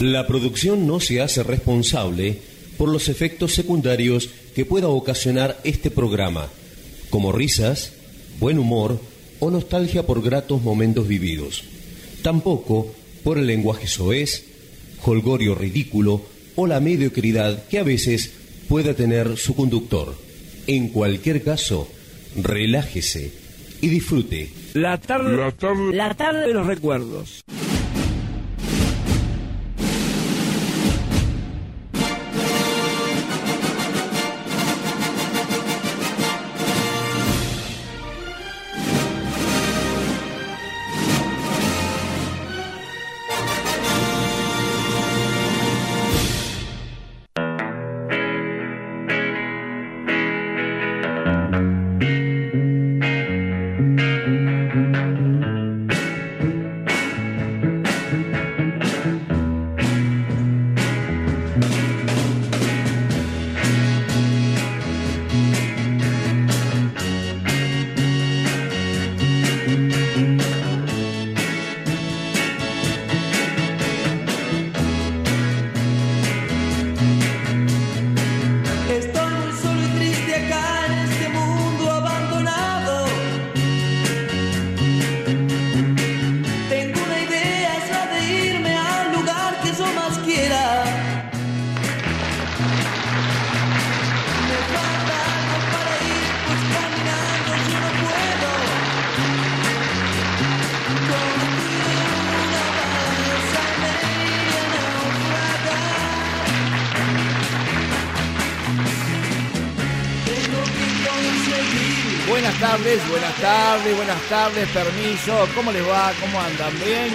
La producción no se hace responsable por los efectos secundarios que pueda ocasionar este programa, como risas, buen humor o nostalgia por gratos momentos vividos. Tampoco por el lenguaje soez, holgorio ridículo o la mediocridad que a veces pueda tener su conductor. En cualquier caso, relájese y disfrute. La tarde, la tarde, la tarde de los recuerdos. Tardes, permiso. ¿Cómo les va? ¿Cómo andan? ¿Bien?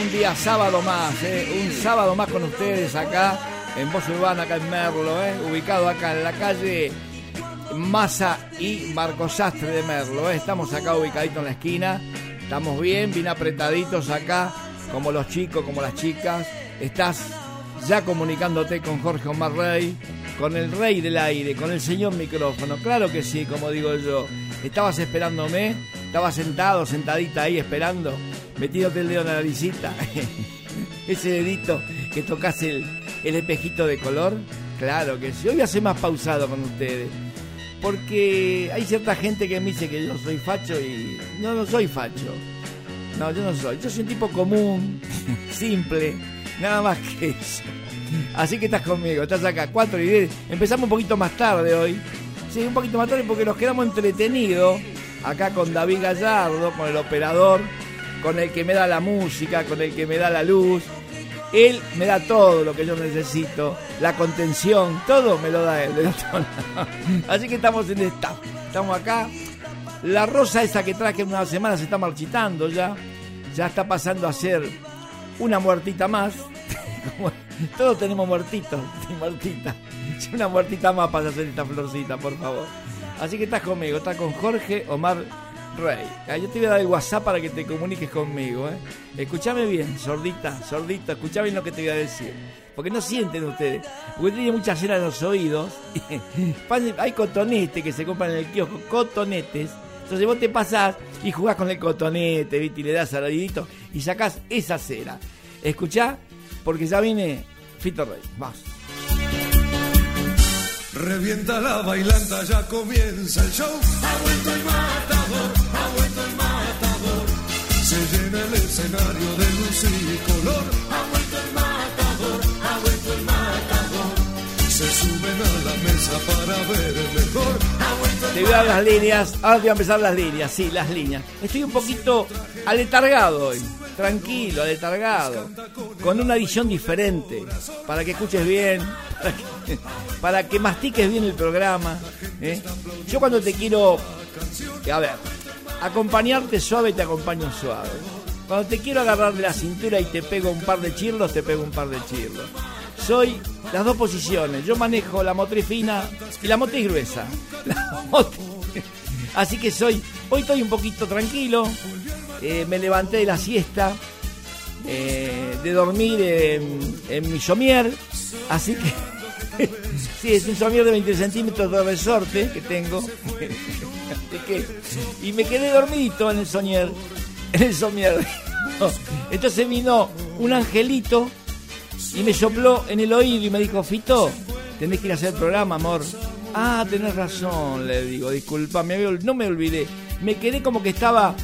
Un día sábado más, ¿eh? un sábado más con ustedes acá en Voz Urbana, acá en Merlo, ¿eh? ubicado acá en la calle Massa y Marcos Sastre de Merlo. ¿eh? Estamos acá ubicaditos en la esquina, estamos bien, bien apretaditos acá, como los chicos, como las chicas. Estás ya comunicándote con Jorge Omar Rey, con el rey del aire, con el señor micrófono. Claro que sí, como digo yo. Estabas esperándome, estabas sentado, sentadita ahí esperando, metiéndote el dedo en la naricita. Ese dedito que tocas el, el espejito de color. Claro que sí. Hoy voy a ser más pausado con ustedes. Porque hay cierta gente que me dice que yo soy facho y no, no soy facho. No, yo no soy. Yo soy un tipo común, simple, nada más que eso. Así que estás conmigo, estás acá, 4 y 10. Empezamos un poquito más tarde hoy. Sí, un poquito más tarde porque nos quedamos entretenidos acá con David Gallardo, con el operador, con el que me da la música, con el que me da la luz. Él me da todo lo que yo necesito, la contención, todo me lo da él. Así que estamos en esta, estamos acá. La rosa esa que traje en una semana se está marchitando ya, ya está pasando a ser una muertita más. Todos tenemos muertitos y muertitas. Una muertita más para hacer esta florcita, por favor. Así que estás conmigo, estás con Jorge Omar Rey. Ah, yo te voy a dar el WhatsApp para que te comuniques conmigo. ¿eh? Escúchame bien, sordita, sordita, escucha bien lo que te voy a decir. Porque no sienten ustedes. Porque tiene mucha cera en los oídos. Hay cotonetes que se compran en el kiosco, cotonetes. Entonces vos te pasás y jugás con el cotonete, ¿viste? Y le das al y sacás esa cera. Escuchá, porque ya viene Fito Rey. Vas. Revienta la bailanta, ya comienza el show. Ha vuelto el matador, ha vuelto el matador. Se llena el escenario de luz y color. Ha vuelto el matador, ha vuelto el matador. Se suben a la mesa para ver el mejor. Te voy a dar las líneas, ahora te voy a empezar las líneas, sí, las líneas. Estoy un poquito aletargado hoy tranquilo, aletargado, con una edición diferente, para que escuches bien, para que, mastiques bien el programa. ¿eh? Yo cuando te quiero, a ver, acompañarte suave, te acompaño suave. Cuando te quiero agarrar de la cintura y te pego un par de chirlos, te pego un par de chirlos. Soy las dos posiciones. Yo manejo la motriz fina y la motriz gruesa. Así que soy, hoy estoy un poquito tranquilo, eh, me levanté de la siesta, eh, de dormir en, mi somier, así que sí, es un somier de 20 centímetros de resorte que tengo, y me quedé dormidito en el somier, en el somier. Entonces vino un angelito y me sopló en el oído y me dijo, Fito, tenés que ir a hacer el programa, amor. Ah, tenés razón, le digo, disculpa, no me olvidé. Me quedé como que estaba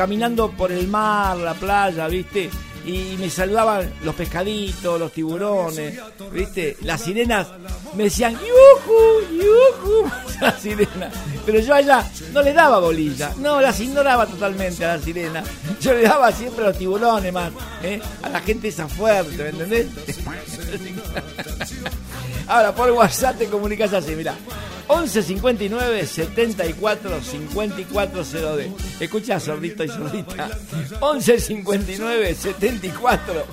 caminando por el mar, la playa, ¿viste? Y me saludaban los pescaditos, los tiburones, ¿viste? Las sirenas me decían ¡Yuju! ¡Yuju! Las sirenas. Pero yo a ella no le daba bolilla, no, las ignoraba totalmente a las sirenas. Yo le daba siempre a los tiburones más, ¿eh? a la gente esa fuerte, ¿me entendés? Ahora por WhatsApp te comunicas así, mira. 11 59 74 54 0D. Escucha, sordito y sordita. 11 59 74 54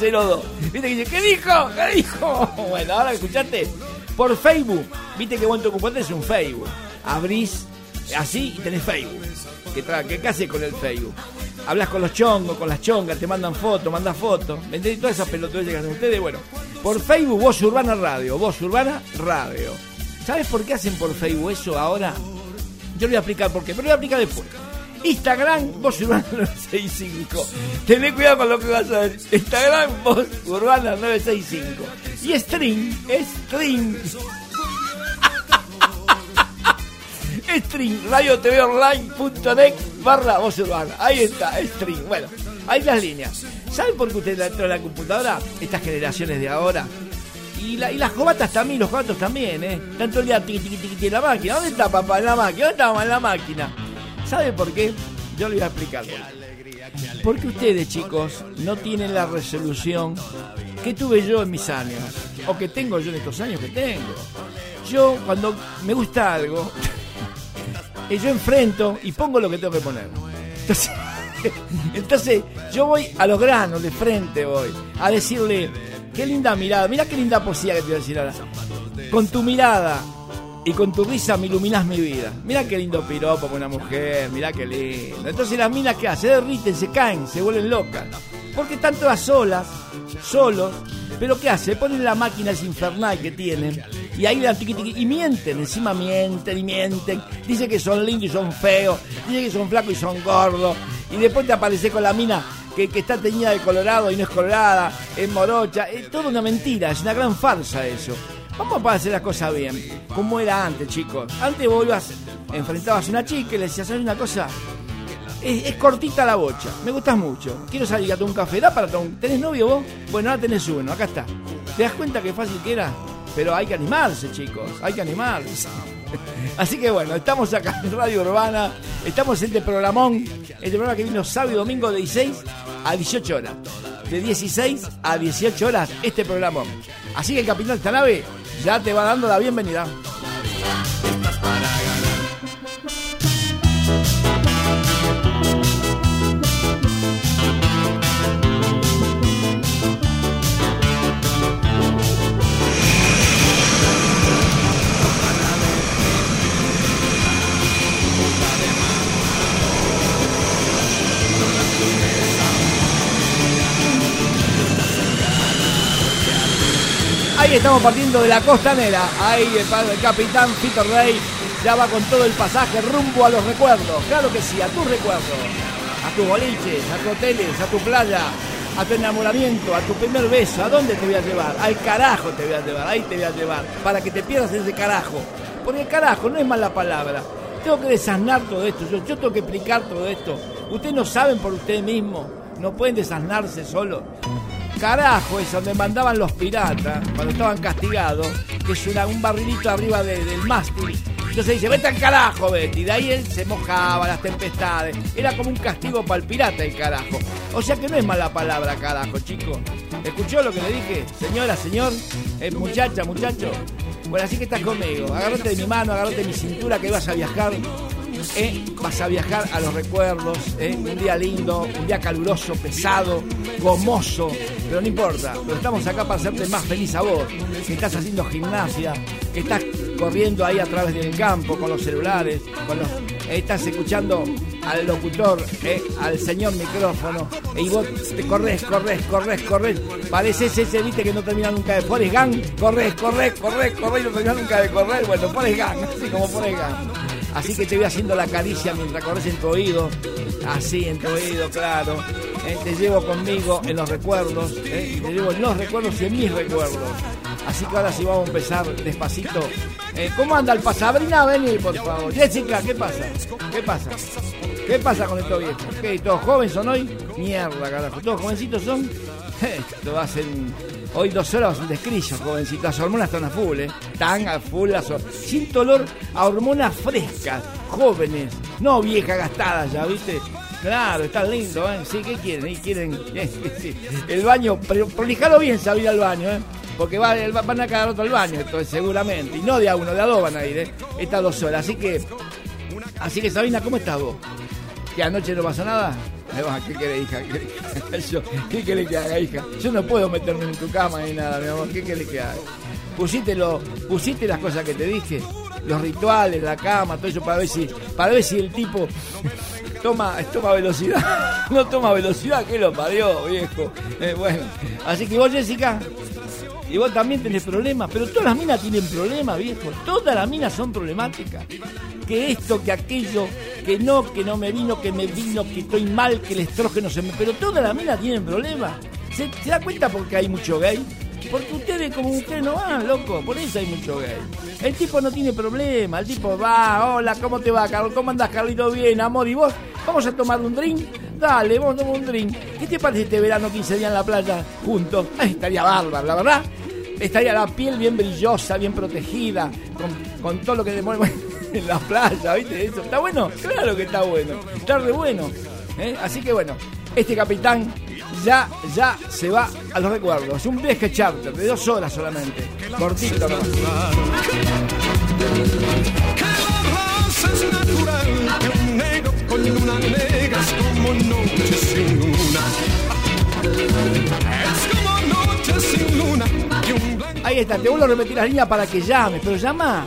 02. ¿Viste que dice, ¿qué dijo? ¿Qué dijo? Bueno, ahora escuchate. Por Facebook. ¿Viste que bueno ocupante es un Facebook? Abrís así y tenés Facebook. ¿Qué, qué haces con el Facebook? Hablas con los chongos, con las chongas, te mandan fotos, mandas fotos. ¿Me entendés? Todas esas pelotudas que hacen ustedes. Bueno, por Facebook, Voz Urbana Radio. Voz Urbana Radio. ¿Sabes por qué hacen por Facebook eso ahora? Yo le voy a explicar por qué, pero le voy a explicar después. Instagram, Voz Urbana 965. Tené cuidado con lo que vas a ver. Instagram, Voz Urbana 965. Y String, String. String, radio TV online.net barra voz urbana. Ahí está, String. Bueno, ahí las líneas. ¿Saben por qué usted entró en la computadora? Estas generaciones de ahora. Y, la, y las cobatas también, los cobatos también, ¿eh? Tanto el día tiqui, tiqui, en la máquina. ¿Dónde está papá en la máquina? ¿Dónde está en la máquina? ¿Sabe por qué? Yo le voy a explicar. Porque ustedes, chicos, no tienen la resolución que tuve yo en mis años. O que tengo yo en estos años que tengo. Yo, cuando me gusta algo, yo enfrento y pongo lo que tengo que poner. Entonces, entonces, yo voy a los granos, de frente voy, a decirle, qué linda mirada, mira qué linda poesía que te voy a decir ahora. Con tu mirada y con tu risa me iluminas mi vida. Mira qué lindo piropo con una mujer, mira qué lindo. Entonces las minas que hacen, se derriten, se caen, se vuelven locas. Porque están todas solas, solos, pero ¿qué hace? Ponen la máquina esa infernal que tienen y ahí la tiqui, y mienten, encima mienten y mienten. Dice que son lindos y son feos, dice que son flacos y son gordos. Y después te aparece con la mina que, está teñida de colorado y no es colorada, es morocha. Es toda una mentira, es una gran farsa eso. Vamos a hacer las cosas bien, como era antes, chicos. Antes vos ibas, enfrentabas a una chica y le decías, ¿sabes una cosa? Es, cortita la bocha, me gustas mucho. Quiero salir a tomar un café, ¿da para tomar ¿Tenés novio vos? Bueno, ahora tenés uno, acá está. ¿Te das cuenta qué fácil que era? Pero hay que animarse, chicos, hay que animarse. Así que bueno, estamos acá en Radio Urbana, estamos en este programón, este programa que vino sábado y domingo de 16 a 18 horas. De 16 a 18 horas este programón. Así que el capitán nave ya te va dando la bienvenida. Estamos partiendo de la costanera. Ahí el, el capitán Peter Rey ya va con todo el pasaje rumbo a los recuerdos. Claro que sí, a tus recuerdos. A tus boliches, a tus hoteles, a tu playa, a tu enamoramiento, a tu primer beso. ¿A dónde te voy a llevar? Al carajo te voy a llevar, ahí te voy a llevar. Para que te pierdas ese carajo. Porque el carajo no es mala palabra. Tengo que desasnar todo esto. Yo, yo tengo que explicar todo esto. Ustedes no saben por ustedes mismos. No pueden desasnarse solos carajo es donde mandaban los piratas cuando estaban castigados, que es un barrilito arriba del mástil. Entonces dice, vete al carajo, Betty. Y de ahí él se mojaba las tempestades. Era como un castigo para el pirata el carajo. O sea que no es mala palabra carajo, chicos. ¿Escuchó lo que le dije? Señora, señor, eh, muchacha, muchacho. Bueno, así que estás conmigo. Agárrate de mi mano, agárrate de mi cintura que vas a viajar ¿eh? vas a viajar a los recuerdos, ¿eh? un día lindo, un día caluroso, pesado, gomoso, pero no importa, estamos acá para hacerte más feliz a vos, que estás haciendo gimnasia, que estás corriendo ahí a través del campo con los celulares, con los, eh, estás escuchando al locutor, al señor micrófono, y vos te corres, corres, corres, corres, pareces ese, viste que no termina nunca de Forrest Gump, corres, corres, corres, corres no termina nunca de correr, bueno, Forrest Gump, así como Forrest Gump. Así que te voy haciendo la caricia mientras corres en tu oído. Así, en tu oído, claro. eh, te llevo conmigo en los recuerdos, eh, te llevo en los recuerdos y en mis recuerdos. Así que ahora sí vamos a empezar despacito. Eh, ¿Cómo anda el pasabrina? Vení, por favor. Jessica, ¿qué pasa? ¿Qué pasa? ¿Qué pasa con estos viejos? ¿Qué? ¿Todos jóvenes son hoy? Mierda, carajo. ¿Todos jovencitos son? Esto hacen... Hoy dos horas de descrillo, jovencitos. Las hormonas están a full, ¿eh? Están a full las Sin dolor a hormonas frescas, jóvenes, no viejas gastadas ya, ¿viste? Claro, está lindo, ¿eh? Sí, ¿qué quieren? quieren el baño, prolijalo bien, saber al baño, ¿eh? Porque va, van a quedar otro al baño, entonces seguramente. Y no de a uno, de a dos van a ir, ¿eh? Estas dos horas. Así que, así que Sabina, ¿cómo estás vos? ¿Que anoche no pasó nada? ¿Qué querés, hija? ¿Qué querés que haga, hija? Yo no puedo meterme en tu cama ni nada, mi amor. ¿Qué querés que haga? Pusiste, lo, pusiste las cosas que te dije, los rituales, la cama, todo eso para ver si, para ver si el tipo toma, toma velocidad. no toma velocidad, que lo parió, viejo. Eh, bueno, así que vos, Jessica, y vos también tenés problemas, pero todas las minas tienen problemas, viejo. Todas las minas son problemáticas que esto, que aquello, que no, que no me vino, que me vino, que estoy mal, que el estrógeno se me... Pero todas las minas tienen problemas. ¿Se, da cuenta porque hay mucho gay? Porque ustedes como mujeres no van, loco, por eso hay mucho gay. El tipo no tiene problema, el tipo va, hola, ¿cómo te va, Carlos? ¿Cómo andás, Carlito? Bien, amor, ¿y vos? ¿Vamos a tomar un drink? Dale, vamos a tomar un drink. ¿Qué te parece este verano 15 días en la playa juntos? estaría bárbaro, la verdad. Estaría la piel bien brillosa, bien protegida, con, con todo lo que demuestra en la playa, ¿viste? Eso. ¿Está bueno? Claro que está bueno. Está re bueno. ¿eh? Así que bueno, este capitán ya, ya se va a los recuerdos. Un viaje charter de dos horas solamente. Cortito, ¿no? Ahí está, te vuelvo a repetir las líneas para que llames, pero llama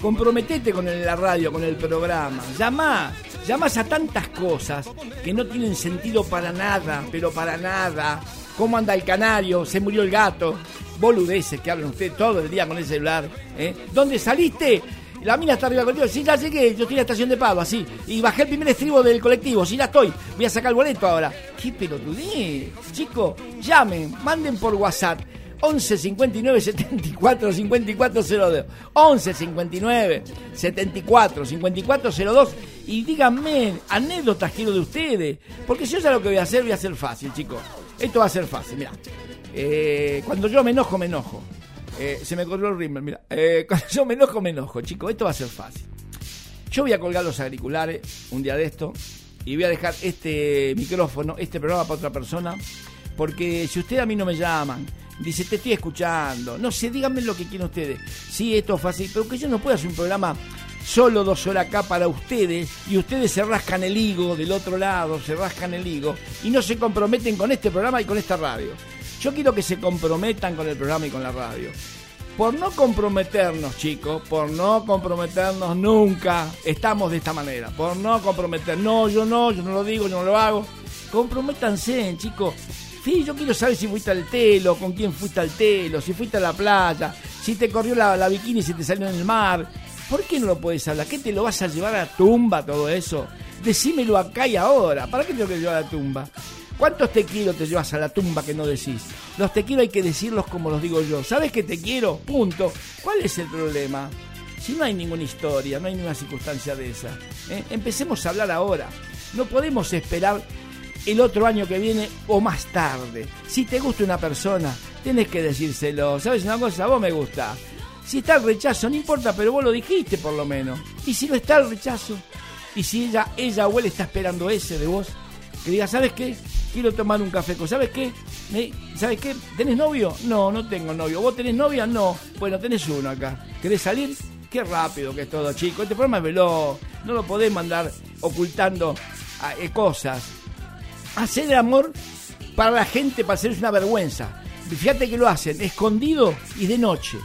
Comprometete con la radio, con el programa. Llama, llamas a tantas cosas que no tienen sentido para nada, pero para nada. ¿Cómo anda el canario? ¿Se murió el gato? Boludeces que hablan usted todo el día con el celular. ¿eh? ¿Dónde saliste? La mina está arriba contigo. Sí, ya llegué. Yo estoy en la estación de Pavo, así. Y bajé el primer estribo del colectivo. Sí, ya estoy. Voy a sacar el boleto ahora. ¿Qué pelotudez? Chicos, llamen, manden por WhatsApp 11 59 74 54 02. 11 59 74 54 02. Y díganme anécdotas quiero de ustedes. Porque si yo sé lo que voy a hacer, voy a hacer fácil, chicos. Esto va a ser fácil, mira. Eh, cuando yo me enojo, me enojo. Eh, se me corrió el ritmo, mira. Eh, cuando yo me enojo, me enojo, chicos. Esto va a ser fácil. Yo voy a colgar los auriculares un día de esto y voy a dejar este micrófono, este programa para otra persona. Porque si ustedes a mí no me llaman, Dice, te estoy escuchando. No sé, díganme lo que quieren ustedes. Sí, esto es fácil, pero que yo no puedo hacer un programa solo dos horas acá para ustedes y ustedes se rascan el higo del otro lado, se rascan el higo y no se comprometen con este programa y con esta radio. Yo quiero que se comprometan con el programa y con la radio. Por no comprometernos, chicos, por no comprometernos nunca, estamos de esta manera. Por no comprometer, no, yo no, yo no lo digo, yo no lo hago. Comprométanse, chicos. Sí, yo quiero saber si fuiste al telo, con quién fuiste al telo, si fuiste a la playa, si te corrió la, la bikini y se te salió en el mar. ¿Por qué no lo puedes hablar? ¿Qué te lo vas a llevar a la tumba todo eso? Decímelo acá y ahora. ¿Para qué te lo que llevar a la tumba? ¿Cuántos te quiero te llevas a la tumba que no decís? Los te quiero hay que decirlos como los digo yo. ¿Sabes que te quiero? Punto. ¿Cuál es el problema? Si no hay ninguna historia, no hay ninguna circunstancia de esa. ¿eh? Empecemos a hablar ahora. No podemos esperar el otro año que viene o más tarde. Si te gusta una persona, tienes que decírselo. ¿Sabes una cosa? Vos me gusta. Si está el rechazo, no importa, pero vos lo dijiste por lo menos. Y si no está el rechazo, y si ella, ella o él está esperando ese de vos, que diga, ¿sabes qué? Quiero tomar un café con, ¿sabes qué? ¿Sabes qué? ¿Tenés novio? No, no tengo novio. ¿Vos tenés novia? No. Bueno, tenés uno acá. ¿Querés salir? Qué rápido que es todo, chico. Este programa es veloz. No lo podés mandar ocultando ah, eh, cosas hacer el amor para la gente, para hacerles una vergüenza. Fíjate que lo hacen escondido y de noche.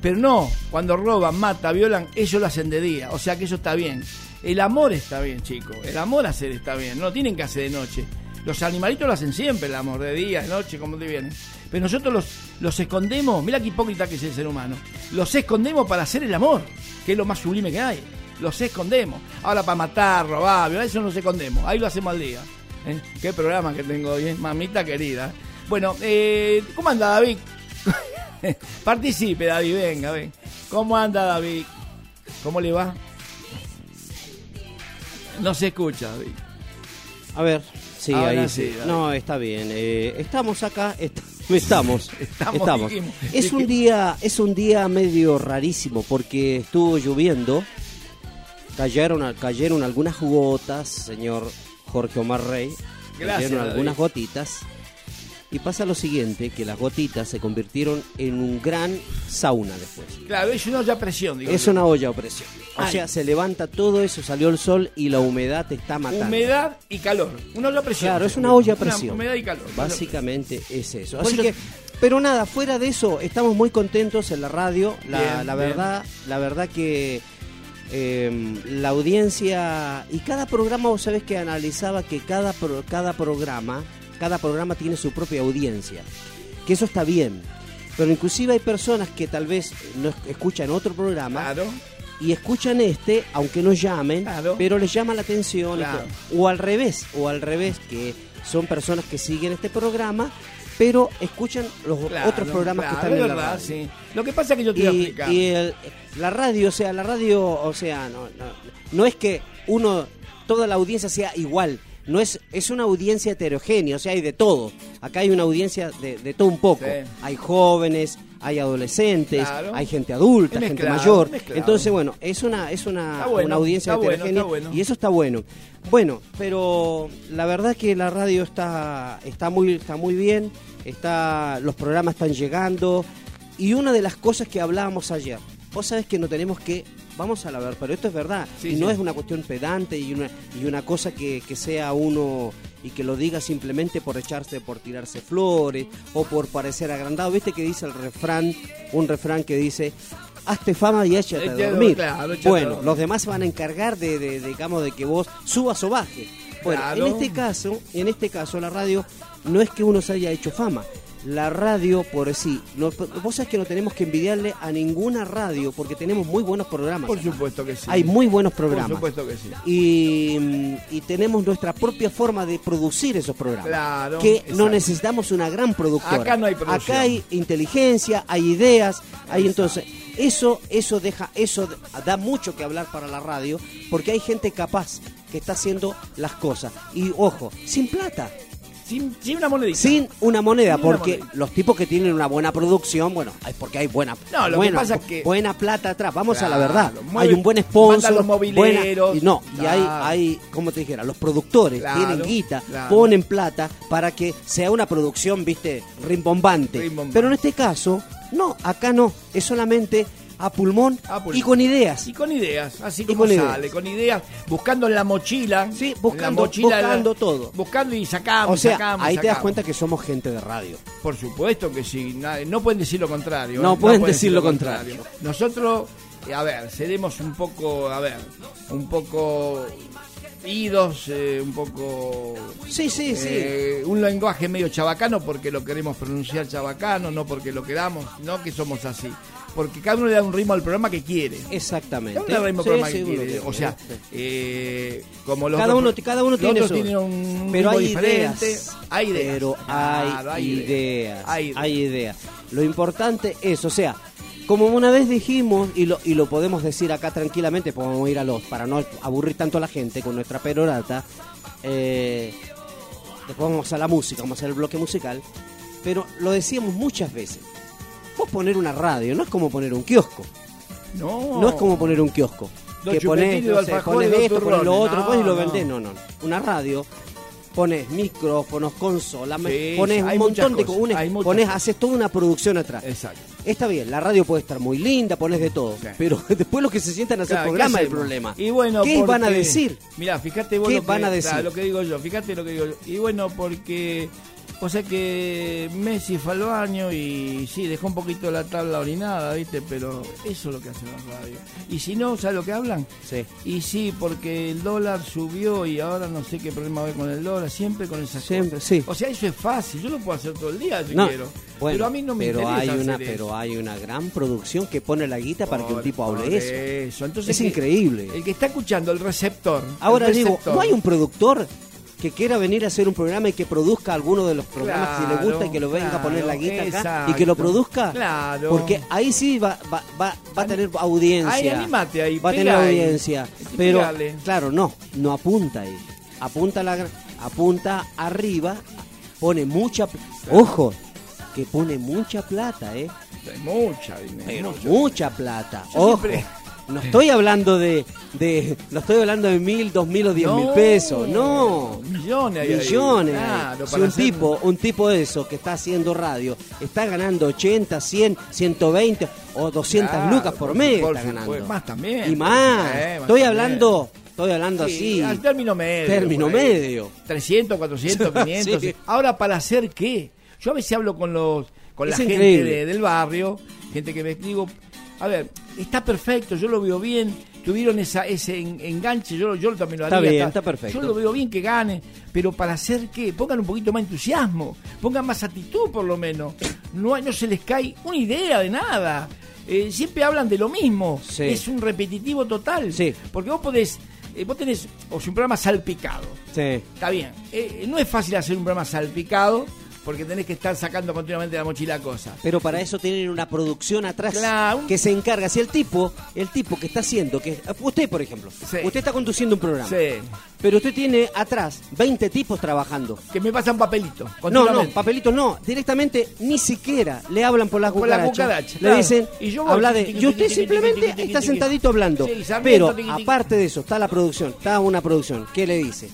Pero no, cuando roban, matan, violan, ellos lo hacen de día. O sea que eso está bien. El amor está bien, chicos. El amor hacer está bien. No lo tienen que hacer de noche. Los animalitos lo hacen siempre, el amor, de día, de noche, como te viene. Pero nosotros los, los escondemos, mira qué hipócrita que es el ser humano. Los escondemos para hacer el amor, que es lo más sublime que hay. Los escondemos. Ahora para matar, robar, violar, eso no los escondemos. Ahí lo hacemos al día. ¿Eh? Qué programa que tengo hoy, ¿eh? mamita querida. Bueno, eh, ¿cómo anda David? Participe, David, venga, ven. ¿Cómo anda David? ¿Cómo le va? No se escucha, David. A ver, sí, Ahora ahí sí. David. No, está bien. eh, estamos acá, est- estamos, Estamos, estamos. dijimos. Es un día, es un día medio rarísimo porque estuvo lloviendo. Cayeron, cayeron algunas gotas, señor Jorge Omar Rey. Gracias, algunas gotitas. Y pasa lo siguiente, que las gotitas se convirtieron en un gran sauna después. Claro, es una olla a presión, digo. Es yo. una olla a presión. O Ay. sea, se levanta todo eso, salió el sol y la humedad te está matando. Humedad y calor. Una olla a presión. Claro, es una olla a Una presión. humedad y calor. Básicamente es eso. Pues Así yo- que, pero nada, fuera de eso, estamos muy contentos en la radio. La, Bien, la bien. verdad, la verdad que eh, la audiencia y cada programa, vos sabés que analizaba que cada pro- cada programa, cada programa tiene su propia audiencia. Que eso está bien. Pero inclusive hay personas que tal vez no es- escuchan otro programa Claro. y escuchan este, aunque no llamen, Claro. pero les llama la atención. Claro. O al revés, o al revés, que son personas que siguen este programa, pero escuchan los Claro, otros programas claro, que están es en la radio. sí. Lo que pasa es que yo te voy a Y, explicar. y el- la radio, o sea, la radio, o sea, no, no, no es que uno, toda la audiencia sea igual. No es, es una audiencia heterogénea, o sea, hay de todo. Acá hay una audiencia de, de todo un poco. Sí. Hay jóvenes, hay adolescentes, Claro. hay gente adulta, Es gente mayor. mezclado. Entonces, bueno, es una, es una, bueno, una audiencia bueno, heterogénea bueno. y eso está bueno. Bueno, pero la verdad que la radio está, está muy, está muy bien, está, los programas están llegando y una de las cosas que hablábamos ayer, vos sabés que no tenemos que, vamos a la ver, pero esto es verdad, Sí, y no sí. es una cuestión pedante y una, y una cosa que, que sea uno y que lo diga simplemente por echarse, por tirarse flores o por parecer agrandado. ¿Viste que dice el refrán, un refrán que dice, hazte fama y échate a dormir? claro, bueno, los demás se van a encargar de, de- de, digamos, de que vos subas o bajes. Bueno, Claro. en este caso, en este caso la radio no es que uno se haya hecho fama. La radio por sí, no, vos sabés que no tenemos que envidiarle a ninguna radio porque tenemos muy buenos programas. Por supuesto que sí. Hay muy buenos Por programas. supuesto que sí. Y, y tenemos nuestra propia forma de producir esos programas. Claro, que exacto. no necesitamos una gran productora. Acá no hay producción. Acá hay inteligencia, hay ideas, hay entonces eso eso deja eso da mucho que hablar para la radio porque hay gente capaz que está haciendo las cosas y ojo, sin plata, Sin, sin una monedita. sin una moneda, Sin una porque los tipos que tienen una buena producción, bueno, es porque hay buena, No, lo que pasa es que- buena plata atrás. Vamos a la verdad. mueve- hay un buen sponsor, los buena- y no, y hay, hay, como te dijera, los productores Claro, tienen guita, ponen plata para que sea una producción, viste, rimbombante. Rimbombante. Pero en este caso, no, acá no, es solamente a pulmón, A pulmón. y con ideas. Y con ideas, así como con sale, ideas. con ideas, buscando en la mochila. Sí, la buscando- mochila de la- buscando todo. Buscando y sacamos, O sea, sacamos, ahí te das cuenta que somos gente de radio. Por supuesto que sí, na- no pueden decir lo contrario. No ¿eh? pueden decir lo contrario. Nosotros, eh, a ver, seremos un poco, a ver, un poco idos, eh, un poco... Sí, sí, sí. eh, un lenguaje medio chabacano porque lo queremos pronunciar chabacano, no porque lo queramos, no que somos así. Porque cada uno le da un ritmo al programa que quiere. Exactamente. Cada uno le da el ritmo al Sí, programa sí, que quiere. O sea, sí. eh, como los cada otros- uno, cada uno los tiene otros su- tienen un pero ritmo hay diferente. ideas, Hay ideas. pero Claro, hay, ideas, Hay hay ideas. ideas. Lo importante es, o sea, como una vez dijimos y lo y lo podemos decir acá tranquilamente, podemos ir a los para no aburrir tanto a la gente con nuestra perorata. Eh, después vamos a la música, vamos a hacer el bloque musical, pero lo decíamos muchas veces. Vos poner una radio no es como poner un kiosco. No, No es como poner un kiosco. Dos que pones, no sé, pones esto, pones lo otro, pones y lo No, vendés. no. No, no. Una radio, pones micrófonos, consola, me- Sí, pones un montón de cosas, Pones, haces toda una producción atrás. Exacto. Está bien, la radio puede estar muy linda, pones de todo. Sí. Pero después los que se sientan a hacer Claro, ¿qué programa es el problema. Y bueno, ¿Qué van a decir? Mirá, fíjate vos ¿Qué lo que, van a decir? claro, lo que digo yo, fíjate lo que digo yo. Y bueno, porque o sea que Messi fue al baño y sí, dejó un poquito la tabla orinada, ¿viste? Pero eso es lo que hacen las radios. Y si no, ¿sabes lo que hablan? Sí. Y sí, porque el dólar subió y ahora no sé qué problema va con el dólar, siempre con esas Siempre, cosas. sí. O sea, eso es fácil, yo lo puedo hacer todo el día si No, quiero. bueno, pero a mí no me pero interesa hay una, hacer eso. pero hay una gran producción que pone la guita para que un tipo hable eso. Entonces, Es que- increíble. El que está escuchando el receptor. Ahora el digo, ¿no hay un productor que quiera venir a hacer un programa y que produzca alguno de los programas si le gusta y que lo venga a poner la guita acá y que lo produzca. Claro. Porque ahí sí va, va, va, va a tener audiencia. Ay, animate ahí, Va a tener ahí. audiencia. Pero, pegale. claro, no, no apunta ahí. Apunta, la, apunta arriba, pone mucha... Ojo, que pone mucha plata, ¿eh? Hay mucha, dinero. mucha. Mucha plata. Yo Ojo. siempre- No estoy hablando de, de. No estoy hablando de mil, dos mil o diez mil No, pesos. No. Millones hay ahí. Millones. hay. Claro, si un hacer- tipo, un tipo de eso que está haciendo radio, está ganando 80, 100, 120 o 200 Claro, lucas por por mes, supuesto, está ganando. pues, más también. Y más. Eh, más estoy también. hablando, estoy hablando Sí, así. al término medio. Término por ahí. medio. 300, 400, 500. Sí. Ahora, ¿para hacer qué? Yo a veces hablo con los con la Es gente increíble. de- del barrio, gente que me digo, a ver, está perfecto, yo lo veo bien, tuvieron esa, ese en- enganche, yo, yo también lo Está haría. bien, está perfecto. Yo lo veo bien que gane, pero ¿para hacer qué? Pongan un poquito más entusiasmo, pongan más actitud por lo menos. No, hay- no se les cae una idea de nada. Eh, siempre hablan de lo mismo. Sí. Es un repetitivo total. Sí. Porque vos podés, eh, vos tenés, o sea, un programa salpicado. Sí. Está bien. Eh, no es fácil hacer un programa salpicado porque tenés que estar sacando continuamente de la mochila cosas. Pero para eso tienen una producción atrás Claro, que se encarga. Si el tipo, el tipo que está haciendo, que usted por ejemplo, Sí. usted está conduciendo un programa, Sí. pero usted tiene atrás 20 tipos trabajando. Que me pasan papelito. No, no, papelitos no, directamente ni siquiera le hablan por las Por la cucarachas. cucaracha, le claro. dicen, Y yo habla de, y usted simplemente está sentadito hablando. Sí, pero aparte de eso, está la producción, está una producción, ¿qué le dice?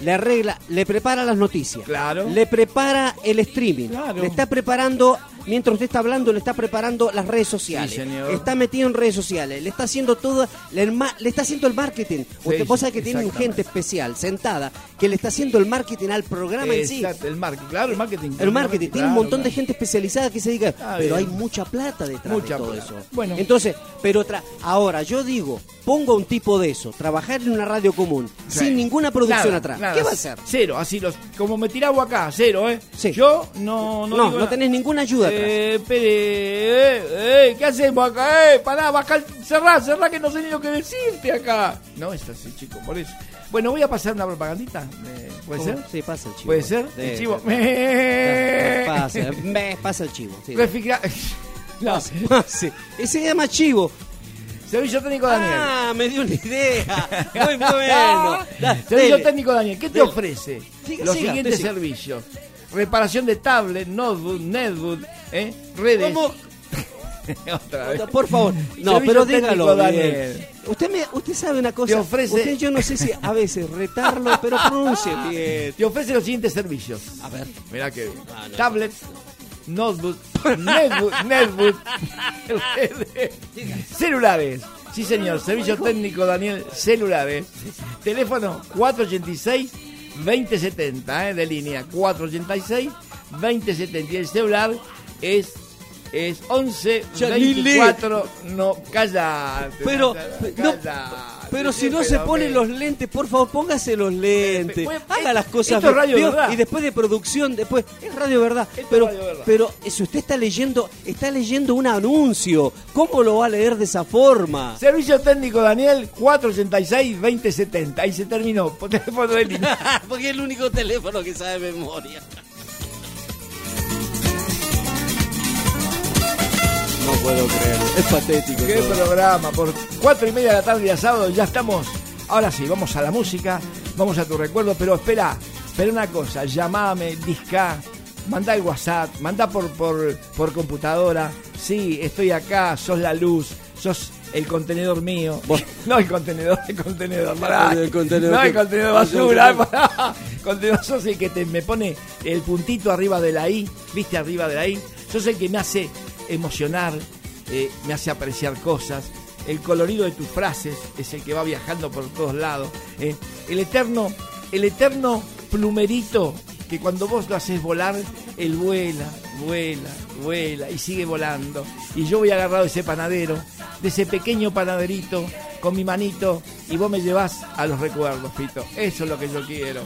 Le arregla, le prepara las noticias. Claro. Le prepara el streaming. Claro. Le está preparando, mientras usted está hablando, le está preparando las redes sociales. Sí, señor. Está metido en redes sociales. Le está haciendo todo, le, está haciendo el marketing. Usted sí, sabe que tienen gente especial, sentada, que le está haciendo el marketing al programa en sí. Exacto, el marketing. Claro, el marketing. El marketing, tiene un Claro, montón de gente especializada que se dedica, Ah, pero bien. hay mucha plata detrás Mucha de todo plata. eso. Bueno. Entonces, pero tra- ahora yo digo, pongo a un tipo de eso, trabajar en una radio común, Sí. sin ninguna producción Nada, atrás. nada. ¿Qué va a hacer? Cero, así los, como me tiraba acá, cero, ¿eh? Sí. Yo no, no. No, no tenés ninguna ayuda. Eh, espere, eh, eh, ¿qué hacemos acá? Eh, pará, bajar, cerrá, cerrá que no sé ni lo que decirte acá. No es así, chico, por eso. Bueno, voy a pasar una propagandita, eh, ¿puede ser? Sí, pasa el chivo. ¿Puede ser? Sí, El chivo. sí. Pasa, me- pasa el chivo. Refrigra- No, Pasa, pasa. Ese se llama chivo. servicio técnico Daniel. Ah, me dio una idea. Muy bueno. Servicio técnico Daniel, ¿qué te ofrece? Siga, Los siga, siguientes servicios. Reparación de tablet, notebook, netbook, ¿eh? redes. ¿Cómo? Otra vez. Por favor, no, pero dígalo. Daniel. Usted me, usted sabe una cosa. Te ofrece- Usted yo no sé si a veces retarlo, pero pronuncie bien. Te ofrece los siguientes servicios. A ver. Mirá que bien. Ah, no. Tablet, notebook, netbook, netbook, celulares. Sí, señor. Servicio técnico Daniel, celulares. Teléfono 486-2070, ¿eh? de línea. 486-2070. Y el celular es, es 11 Ya ni lee. 24. No, calla. Pero, no, calla. Pero si no se pone me- los lentes, por favor, póngase los lentes. Haga eh, las cosas esto es radio ¿vio? verdad. Y después de producción, después es radio verdad. Esto es Pero, radio verdad. pero eh, si usted está leyendo, está leyendo un anuncio, ¿cómo lo va a leer de esa forma? Servicio técnico Daniel 486-2070. Ahí se terminó. Por teléfono de línea. Porque es el único teléfono que sabe memoria. Puedo creerlo. Es patético. Qué todo. programa. Por cuatro y media de la tarde de sábado ya estamos. Ahora sí, vamos a la música. Vamos a tu recuerdo. Pero espera, espera una cosa. Llamame, disca. Mandá el WhatsApp. Mandá por, por, por computadora. Sí, estoy acá. Sos la luz. Sos el contenedor mío. Vos- No el contenedor, el contenedor. Pará. El contenedor no el contenedor el basura. contenedor. pará. Contenedor sos el que te, me pone el puntito arriba de la I. ¿Viste? Arriba de la I. Sos el que me hace emocionar. Eh, me hace apreciar cosas. El colorido de tus frases es el que va viajando por todos lados. eh. El eterno, el eterno plumerito que cuando vos lo haces volar, él vuela, vuela, vuela y sigue volando. Y yo voy agarrado de ese panadero, de ese pequeño panaderito con mi manito y vos me llevas a los recuerdos, Pito. Eso es lo que yo quiero.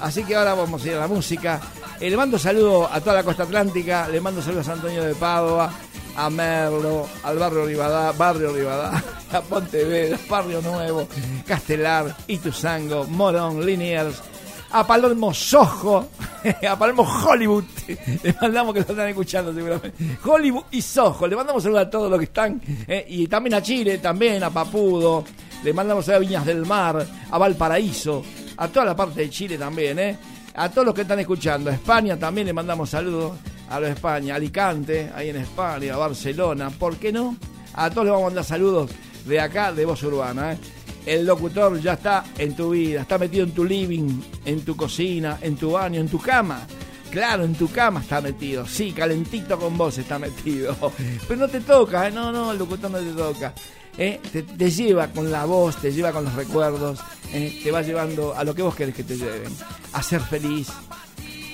Así que ahora vamos a ir a la música. Eh, le mando saludo a toda la costa atlántica, le mando saludos a Antonio de Padua, a Merlo, al barrio Rivadá, barrio Rivadá, a Pontevedra, Barrio Nuevo, Castelar, Ituzango, Morón, Liniers, a Palermo Soho, a Palermo Hollywood. Le mandamos que lo están escuchando seguramente. Hollywood y Soho. Le mandamos saludos a todos los que están. eh, y también a Chile, también a Papudo. Le mandamos a Viñas del Mar, a Valparaíso, a toda la parte de Chile también, ¿eh? A todos los que están escuchando. A España también le mandamos saludos. A los de España, Alicante, ahí en España, a Barcelona, ¿por qué no? A todos les vamos a mandar saludos de acá, de Voz Urbana, ¿eh? El locutor ya está en tu vida, está metido en tu living, en tu cocina, en tu baño, en tu cama. Claro, en tu cama está metido. Sí, calentito con vos está metido. Pero no te toca, ¿eh? no, no, el locutor no te toca. ¿eh? Te, te lleva con la voz, te lleva con los recuerdos, te va llevando a lo que vos querés que te lleven. A ser feliz,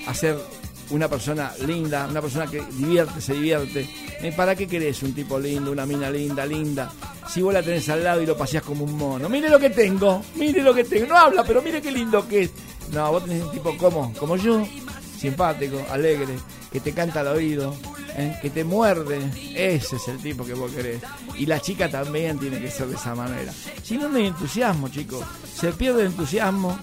a ser una persona linda, una persona que divierte, se divierte. ¿Eh? ¿Para qué querés un tipo lindo, una mina linda, linda? Si vos la tenés al lado y lo paseás como un mono. Mire lo que tengo, mire lo que tengo. No habla, pero mire qué lindo que es. No, vos tenés un tipo como, como yo, simpático, alegre, que te canta al oído, ¿eh? que te muerde. Ese es el tipo que vos querés. Y la chica también tiene que ser de esa manera. Si no, no hay entusiasmo, chicos. Se pierde el entusiasmo.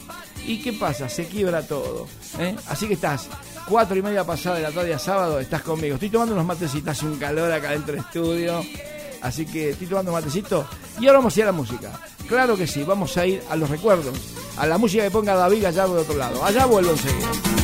¿Y qué pasa? Se quiebra todo. ¿eh? Así que estás cuatro y media pasada de la tarde sábado, estás conmigo. Estoy tomando unos matecitos, hace un calor acá dentro del estudio. Así que estoy tomando matecito. Y ahora vamos a ir a la música. Claro que sí, vamos a ir a los recuerdos. A la música que ponga David allá de otro lado. Allá vuelvo enseguida.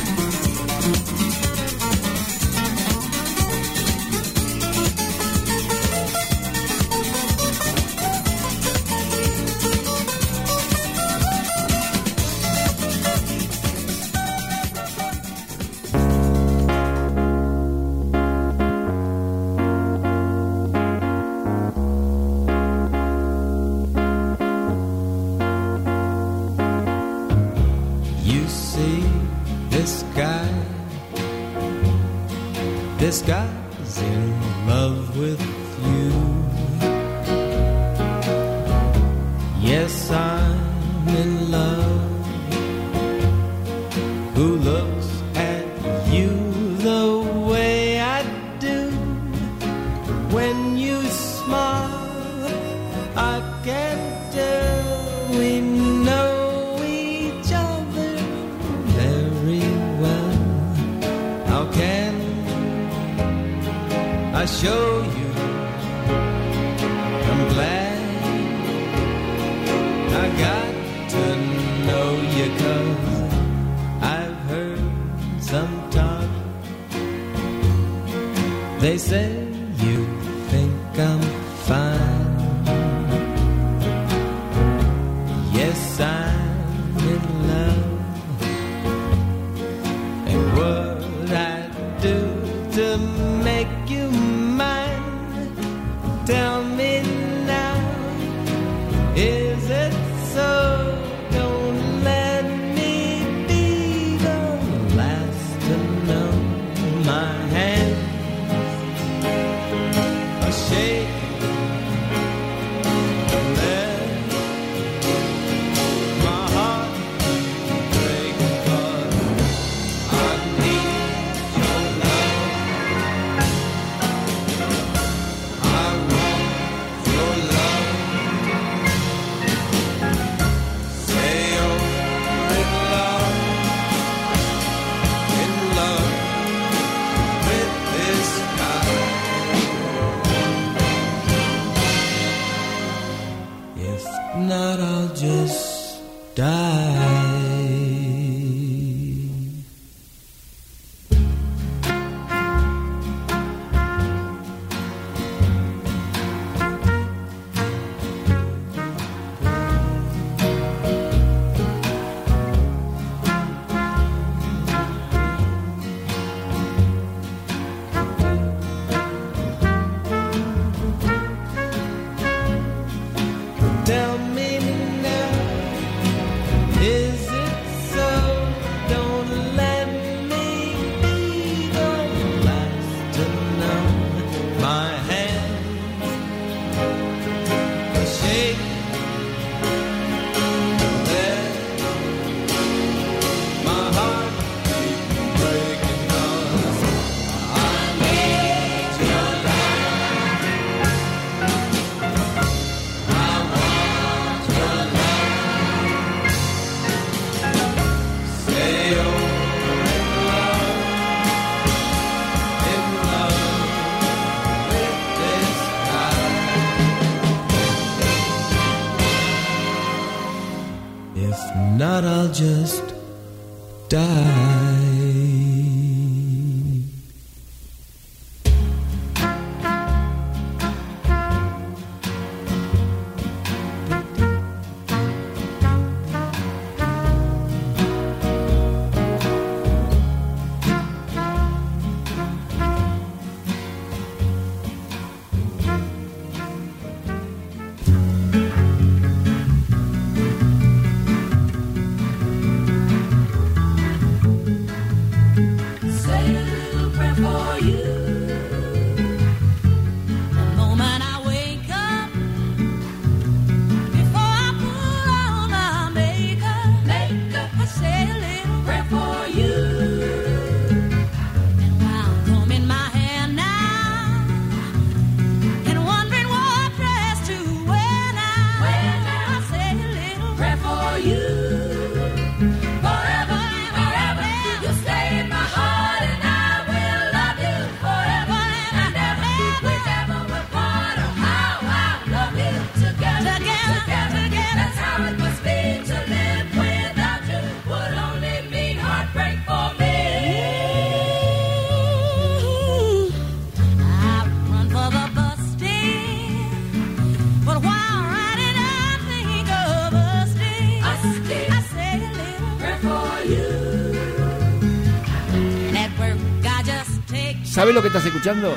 lo que estás escuchando?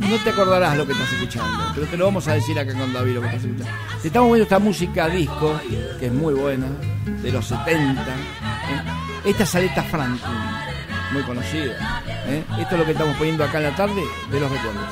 No te acordarás lo que estás escuchando, pero te lo vamos a decir acá con David lo que estás escuchando. Te estamos viendo esta música disco, que es muy buena, de los 70. ¿eh? Esta es Aleta Franklin, muy conocida. ¿eh? Esto es lo que estamos poniendo acá en la tarde de los recuerdos.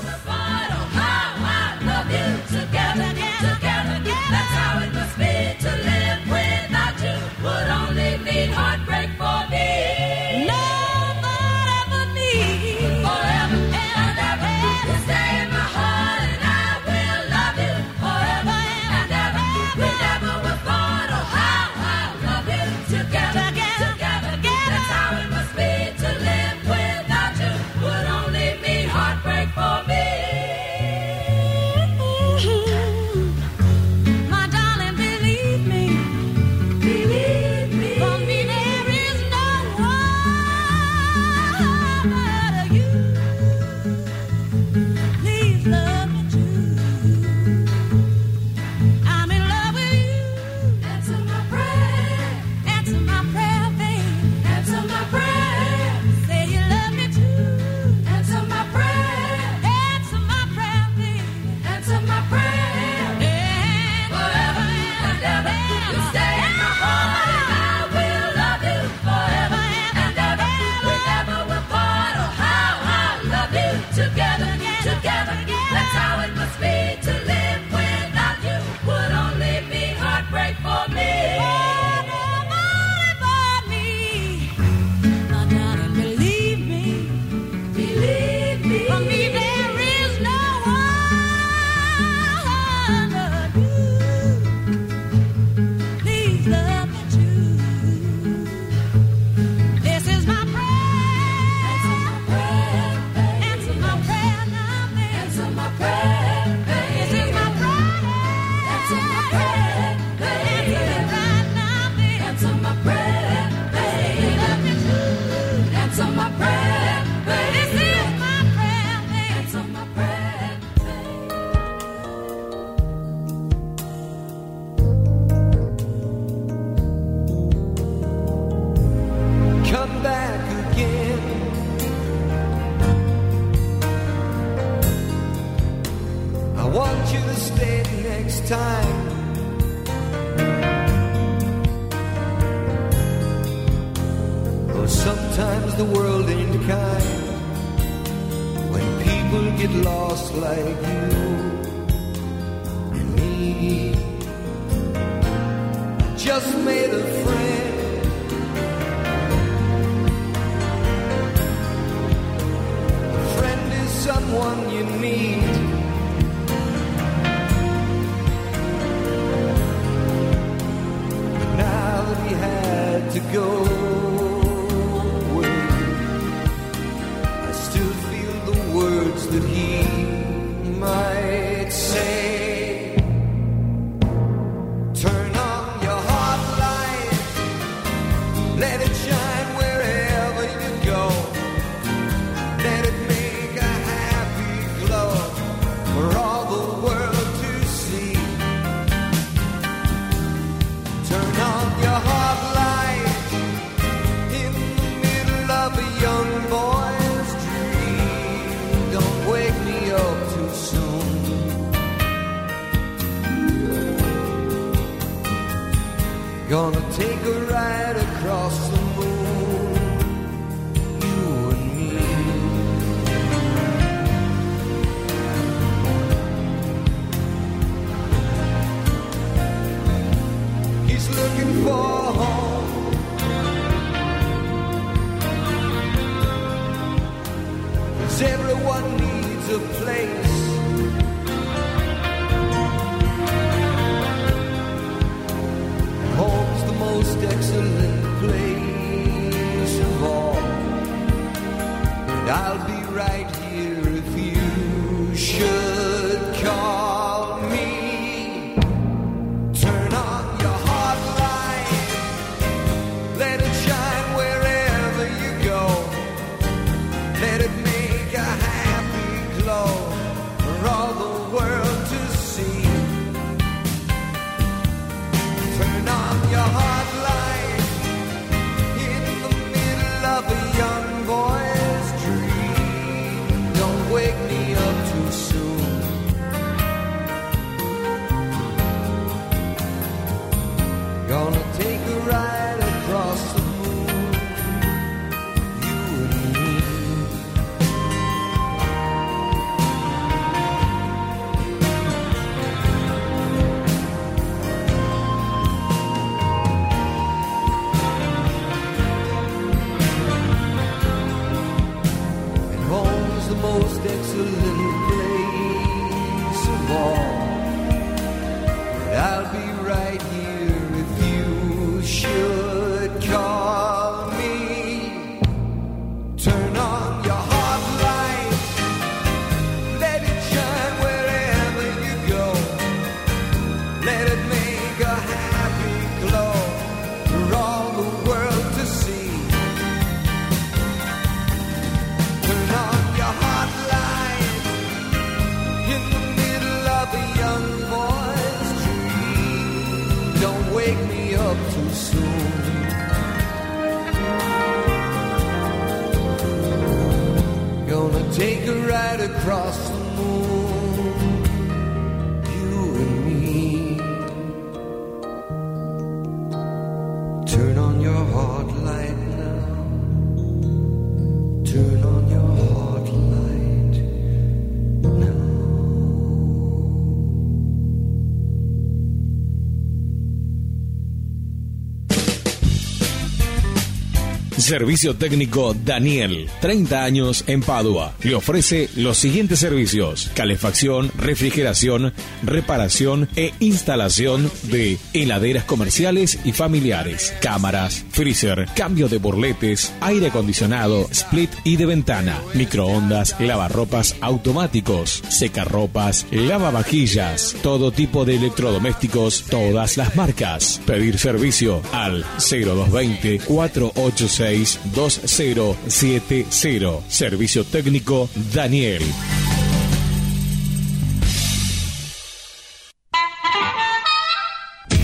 Servicio técnico Daniel, 30 años en Padua. Le ofrece los siguientes servicios: calefacción, refrigeración, reparación e instalación de heladeras comerciales y familiares, cámaras, freezer, cambio de burletes, aire acondicionado, split y de ventana, microondas, lavarropas automáticos, secarropas, lavavajillas, todo tipo de electrodomésticos, todas las marcas. Pedir servicio al 0220 486 2070. Servicio técnico Daniel.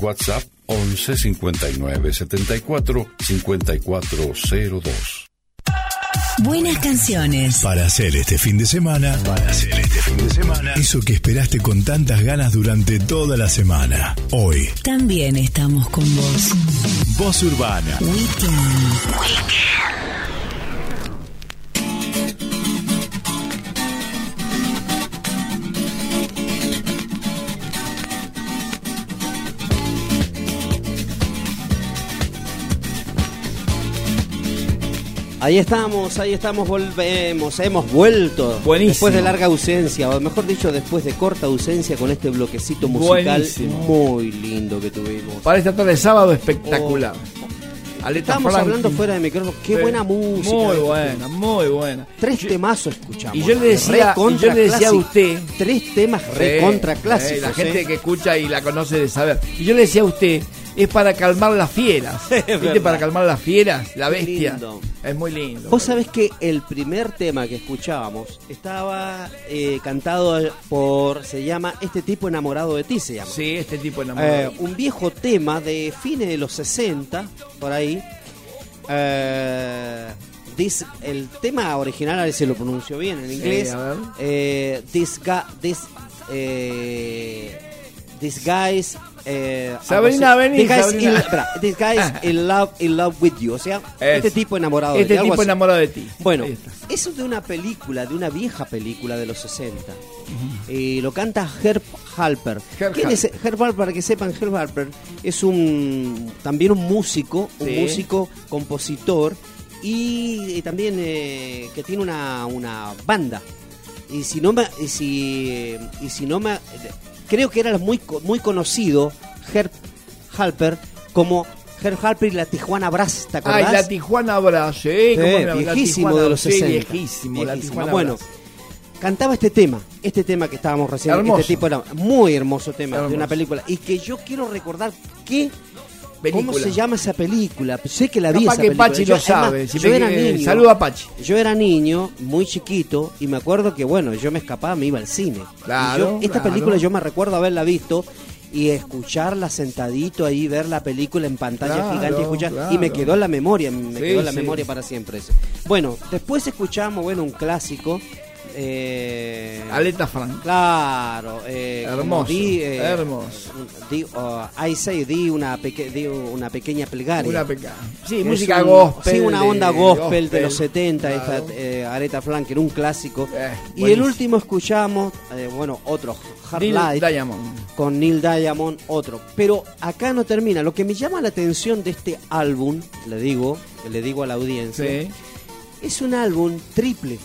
WhatsApp 11 59 74 5402. Buenas canciones. Para hacer este fin de semana, para hacer este fin de semana, eso que esperaste con tantas ganas durante toda la semana. Hoy, También estamos con vos. Voz Urbana. Weekend. Ahí estamos, ahí estamos, volvemos, hemos vuelto. Buenísimo. Después de larga ausencia, o mejor dicho, después de corta ausencia con este bloquecito musical Buenísimo. muy lindo que tuvimos. Para esta tarde de sábado espectacular. Aleta Estábamos Franklin. hablando fuera de micrófono, qué Sí. buena música. Muy buena, muy buena. Tres temazos escuchamos. y yo le decía- y yo le decía a usted- Tres temas recontra clásicos. la gente ¿eh? que escucha y la conoce de saber. Y yo le decía a usted, es para calmar las fieras. ¿Viste? Para calmar las fieras, la bestia. lindo. Es muy lindo. Vos sabés que el primer tema que escuchábamos estaba eh, cantado por, se llama Este tipo enamorado de ti, se llama. Sí, este tipo de Eh, enamorado. un viejo tema de fines de los 60, por ahí, eh, this, el tema original, a ver si lo pronuncio bien en inglés. ver. eh, this, ga- this, eh, this guys. Eh, Sabrina, vení, This guys in- espera, this guys in love, in love with you. O sea, este Eso. tipo enamorado de Este ti, algo tipo así. enamorado de ti. Bueno, eso es de una película, de una vieja película de los 60. Y lo canta Herb Halper. Herb ¿Quién es Halper. Herb Halper? Para que sepan, Herb Halper es un también un músico, un Sí. músico, compositor y, y también eh, que tiene una, una banda. Y si no me, y si, y si no me, creo que era muy muy conocido Herb Halper como Herb Halper y la Tijuana Brass, ¿te acordás? Ay, la Tijuana Brass, sí, Sí, cómo no, la viejísimo de los sí, 60. viejísimo, la. Tijuana Bueno, Brass. cantaba este tema, este tema que estábamos recién, Hermoso. este tipo era muy hermoso tema de una película y que yo quiero recordar ¿Cómo se llama esa película? Sé que la vi Capaz esa que película. Pachi Yo- lo sabe, además, si yo era niño. saluda a Pachi. Yo era niño, muy chiquito, y me acuerdo que, bueno, yo me escapaba, me iba al cine. Claro, yo- esta claro. película yo me recuerdo haberla visto y escucharla sentadito ahí, ver la película en pantalla Claro, gigante y escuchar. claro. Y me quedó en la memoria, me Sí, quedó en la sí. memoria para siempre ese. Bueno, después escuchamos, bueno, un clásico. Eh, Aleta Frank. Claro, eh, Hermoso, di, eh, hermoso. di, oh, I say, di una, peque- di una pequeña plegaria. Una. Sí, música un- gospel. Sí, una onda gospel, de los gospel, 70, claro. esta eh, Aretha Franklin, un clásico. Y el último escuchamos, bueno, otro, Hard Neil Light, Diamond. con Neil Diamond, otro. Pero acá no termina. Lo que me llama la atención de este álbum, le digo, le digo a la audiencia, Sí. es un álbum triple.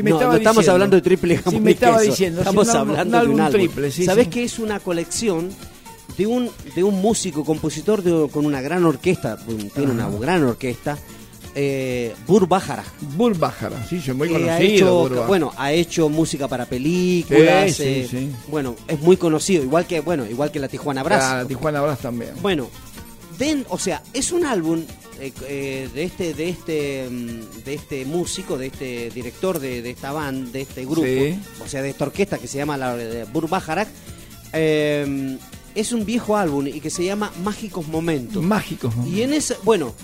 Me no, estaba no estamos diciendo. hablando de triple jamón me estaba queso. diciendo, Estamos hablando de un álbum triple, sí, ¿Sabes sí. qué es una colección de un de un músico compositor de- con una gran orquesta? Tiene una gran orquesta. Eh, Bur Bajara. Bur Bajara, sí, soy muy que ha conocido. hecho, bueno, ha hecho música para películas. Sí, eh, sí, sí. Bueno, es muy conocido, igual que bueno, igual que la Tijuana Brass. Ah, la Tijuana Brass también. Bueno, den, o sea, es un álbum eh, eh, de este de este mm, de este músico, de este director de, de esta banda, de este grupo, Sí. o sea, de esta orquesta que se llama la de Bur Bajarak. eh, es un viejo álbum y que se llama Mágicos Momentos. Mágicos. ¿no? Y en ese, bueno,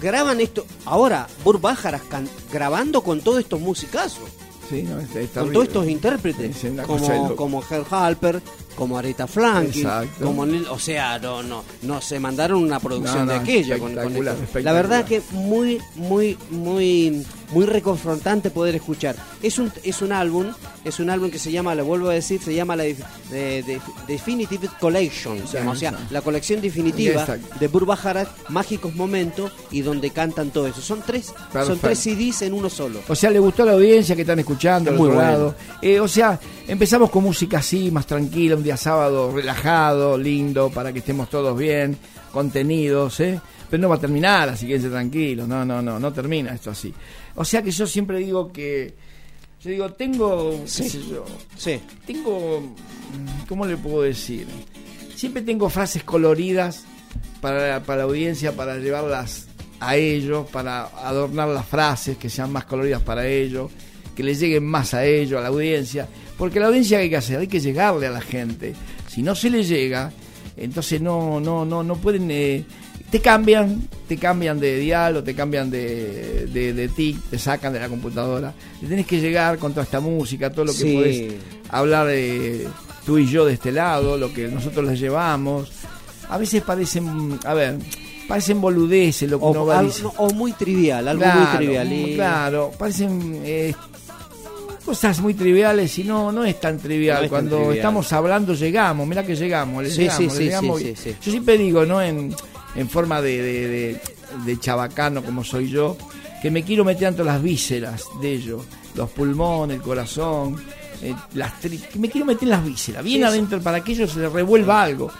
graban esto. Ahora, Bur Bajarak can- grabando con todos estos musicazos, Sí, no, está, está con horrible. todos estos intérpretes, Es como, como Herb Halper, como Aretha Franklin, Exacto. como o sea, no, no, no se mandaron una producción No, de aquella. con-. La verdad que muy, muy, muy, muy reconfrontante poder escuchar. Es un, es un álbum, es un álbum que se llama, lo vuelvo a decir, se llama la def- de- de- Definitive Collection, o sea, la colección definitiva Exacto. de Burbajarat, Mágicos Momentos y donde cantan todo eso. Son tres, son tres CDs en uno solo. O sea, le gustó a la audiencia que están escuchando Muy bueno. Eh, o sea, empezamos con música así, más tranquila, un día sábado relajado, lindo, para que estemos todos bien, contenidos, ¿eh? Pero no va a terminar, así que tranquilos. No, no, no, no termina esto así. O sea que yo siempre digo que. Yo digo, tengo. qué Sí. sé yo, Sí. tengo. ¿Cómo le puedo decir? Siempre tengo frases coloridas para, para la audiencia, para llevarlas a ellos, para adornar las frases que sean más coloridas para ellos, que le lleguen más a ellos, a la audiencia. Porque la audiencia ¿qué hay que hacer, hay que llegarle a la gente. Si no se le llega, entonces no, no, no, no pueden. eh, te cambian, te cambian de dial o te cambian de, de, de tic, te sacan de la computadora. Le tenés que llegar con toda esta música, todo lo que Sí. podés hablar de tú y yo de este lado, lo que nosotros les llevamos. A veces parecen, a ver, parecen boludeces lo que uno O, va o muy trivial, algo muy trivial. y- Claro, parecen eh, cosas muy triviales y no no es tan trivial. No es tan Cuando trivial. estamos hablando llegamos, mira que llegamos, le Sí, llegamos, sí, le sí, llegamos sí. Yo siempre digo, ¿no? En, en forma de, de, de- de chabacano como soy yo, que me quiero meter entre las vísceras de ellos, los pulmones, el corazón, eh, las tri- que me quiero meter en las vísceras, bien adentro para que ellos se les revuelva algo.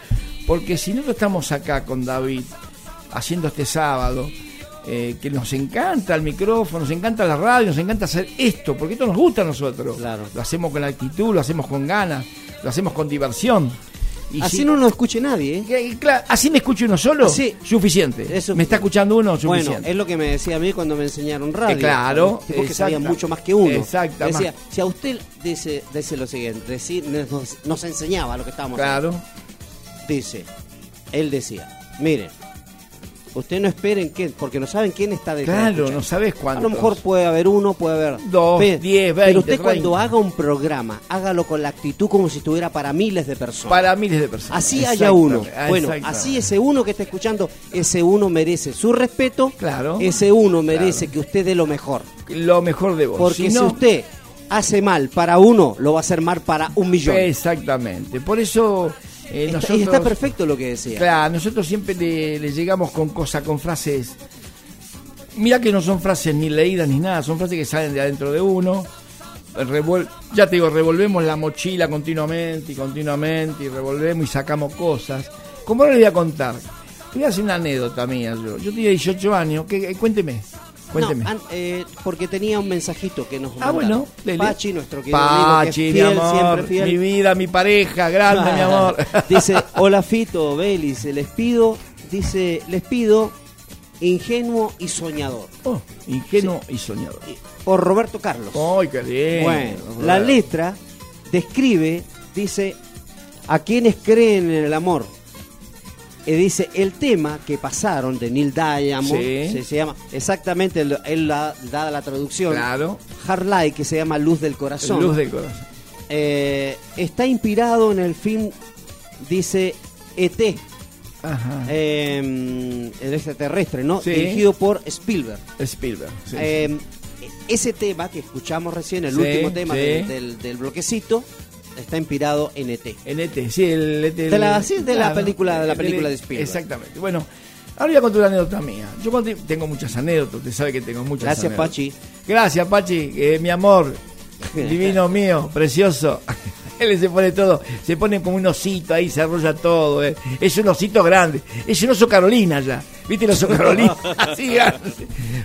Porque si nosotros estamos acá con David haciendo este sábado, eh, que nos encanta el micrófono, nos encanta la radio, nos encanta hacer esto, porque esto nos gusta a nosotros. Claro. Lo hacemos con actitud, lo hacemos con ganas, lo hacemos con diversión. Y Así si- no nos escuche nadie, ¿eh? claro, así me escucha uno solo, Así. suficiente. Eso- me está escuchando uno, Bueno, suficiente. es lo que me decía a mí cuando me enseñaron radio. Eh, claro, Tipos que sabían mucho más que uno. exacta, Decía, más. si a usted dice, dice lo siguiente, decir, nos, nos enseñaba lo que estábamos claro, dice, él decía, miren, Usted no esperen quién, porque no saben quién está detrás. Claro, escuchando. no sabes A cuántos. lo mejor puede haber uno, puede haber Dos, Pe- diez, Pero veinte, usted cuando haga un programa, hágalo con la actitud como si estuviera para miles de personas. Para miles de personas. Así haya uno. Bueno, así ese uno que está escuchando, ese uno merece su respeto. Claro. Ese uno merece que usted dé lo mejor. Lo mejor de vos. Porque si, usted hace mal para uno, lo va a hacer mal para un millón. Exactamente. Por eso eh, Está- nosotros... y está perfecto lo que decía. Claro, nosotros siempre le, le llegamos con cosas, con frases. Mira que no son frases ni leídas ni nada, son frases que salen de adentro de uno. Revuel- ya te digo, revolvemos la mochila continuamente y continuamente y revolvemos y sacamos cosas. Como ahora le voy a contar, voy a hacer una anécdota mía yo. Yo tenía 18 años, que, eh, cuénteme, cuénteme. No, an- eh, porque tenía un mensajito que nos Ah, mandaron. bueno. Pachi, nuestro querido amigo, que Pachi, es mi fiel, amor, siempre fiel. mi vida, mi pareja, grande, mi amor. Dice, hola Fito, Belis, les pido, dice, les pido ingenuo y soñador. Oh, ingenuo y soñador. Por Roberto Carlos. ¡Ay, qué lindo! Bueno, la letra describe, dice, a quienes creen en el amor. Y dice, el tema que pasaron de Neil Diamond, Sí. se, se llama, exactamente, él, él la, da la traducción, Claro. Hard Light, que se llama Luz del Corazón. Luz del corazón. Eh, está inspirado en el film, dice, E.T., Ajá. eh, el extraterrestre, ¿no? Sí. Dirigido por Spielberg. Spielberg. sí, Eh, ese tema que escuchamos recién, el último tema del- del bloquecito, está inspirado en E ET. En ET, sí, el ET. De la- sí, de la película- de la el- película de Spielberg. Exactamente. Bueno, ahora voy a contar una anécdota mía. Yo tengo muchas anécdotas, usted sabe que tengo muchas Gracias, anécdotas. Pachi. Gracias, Pachi, eh, mi amor, divino mío, precioso. Él se pone todo, se pone como un osito ahí, se arrolla todo. eh. Es un osito grande, es un oso Carolina ya. ¿Viste el oso Carolina? Así.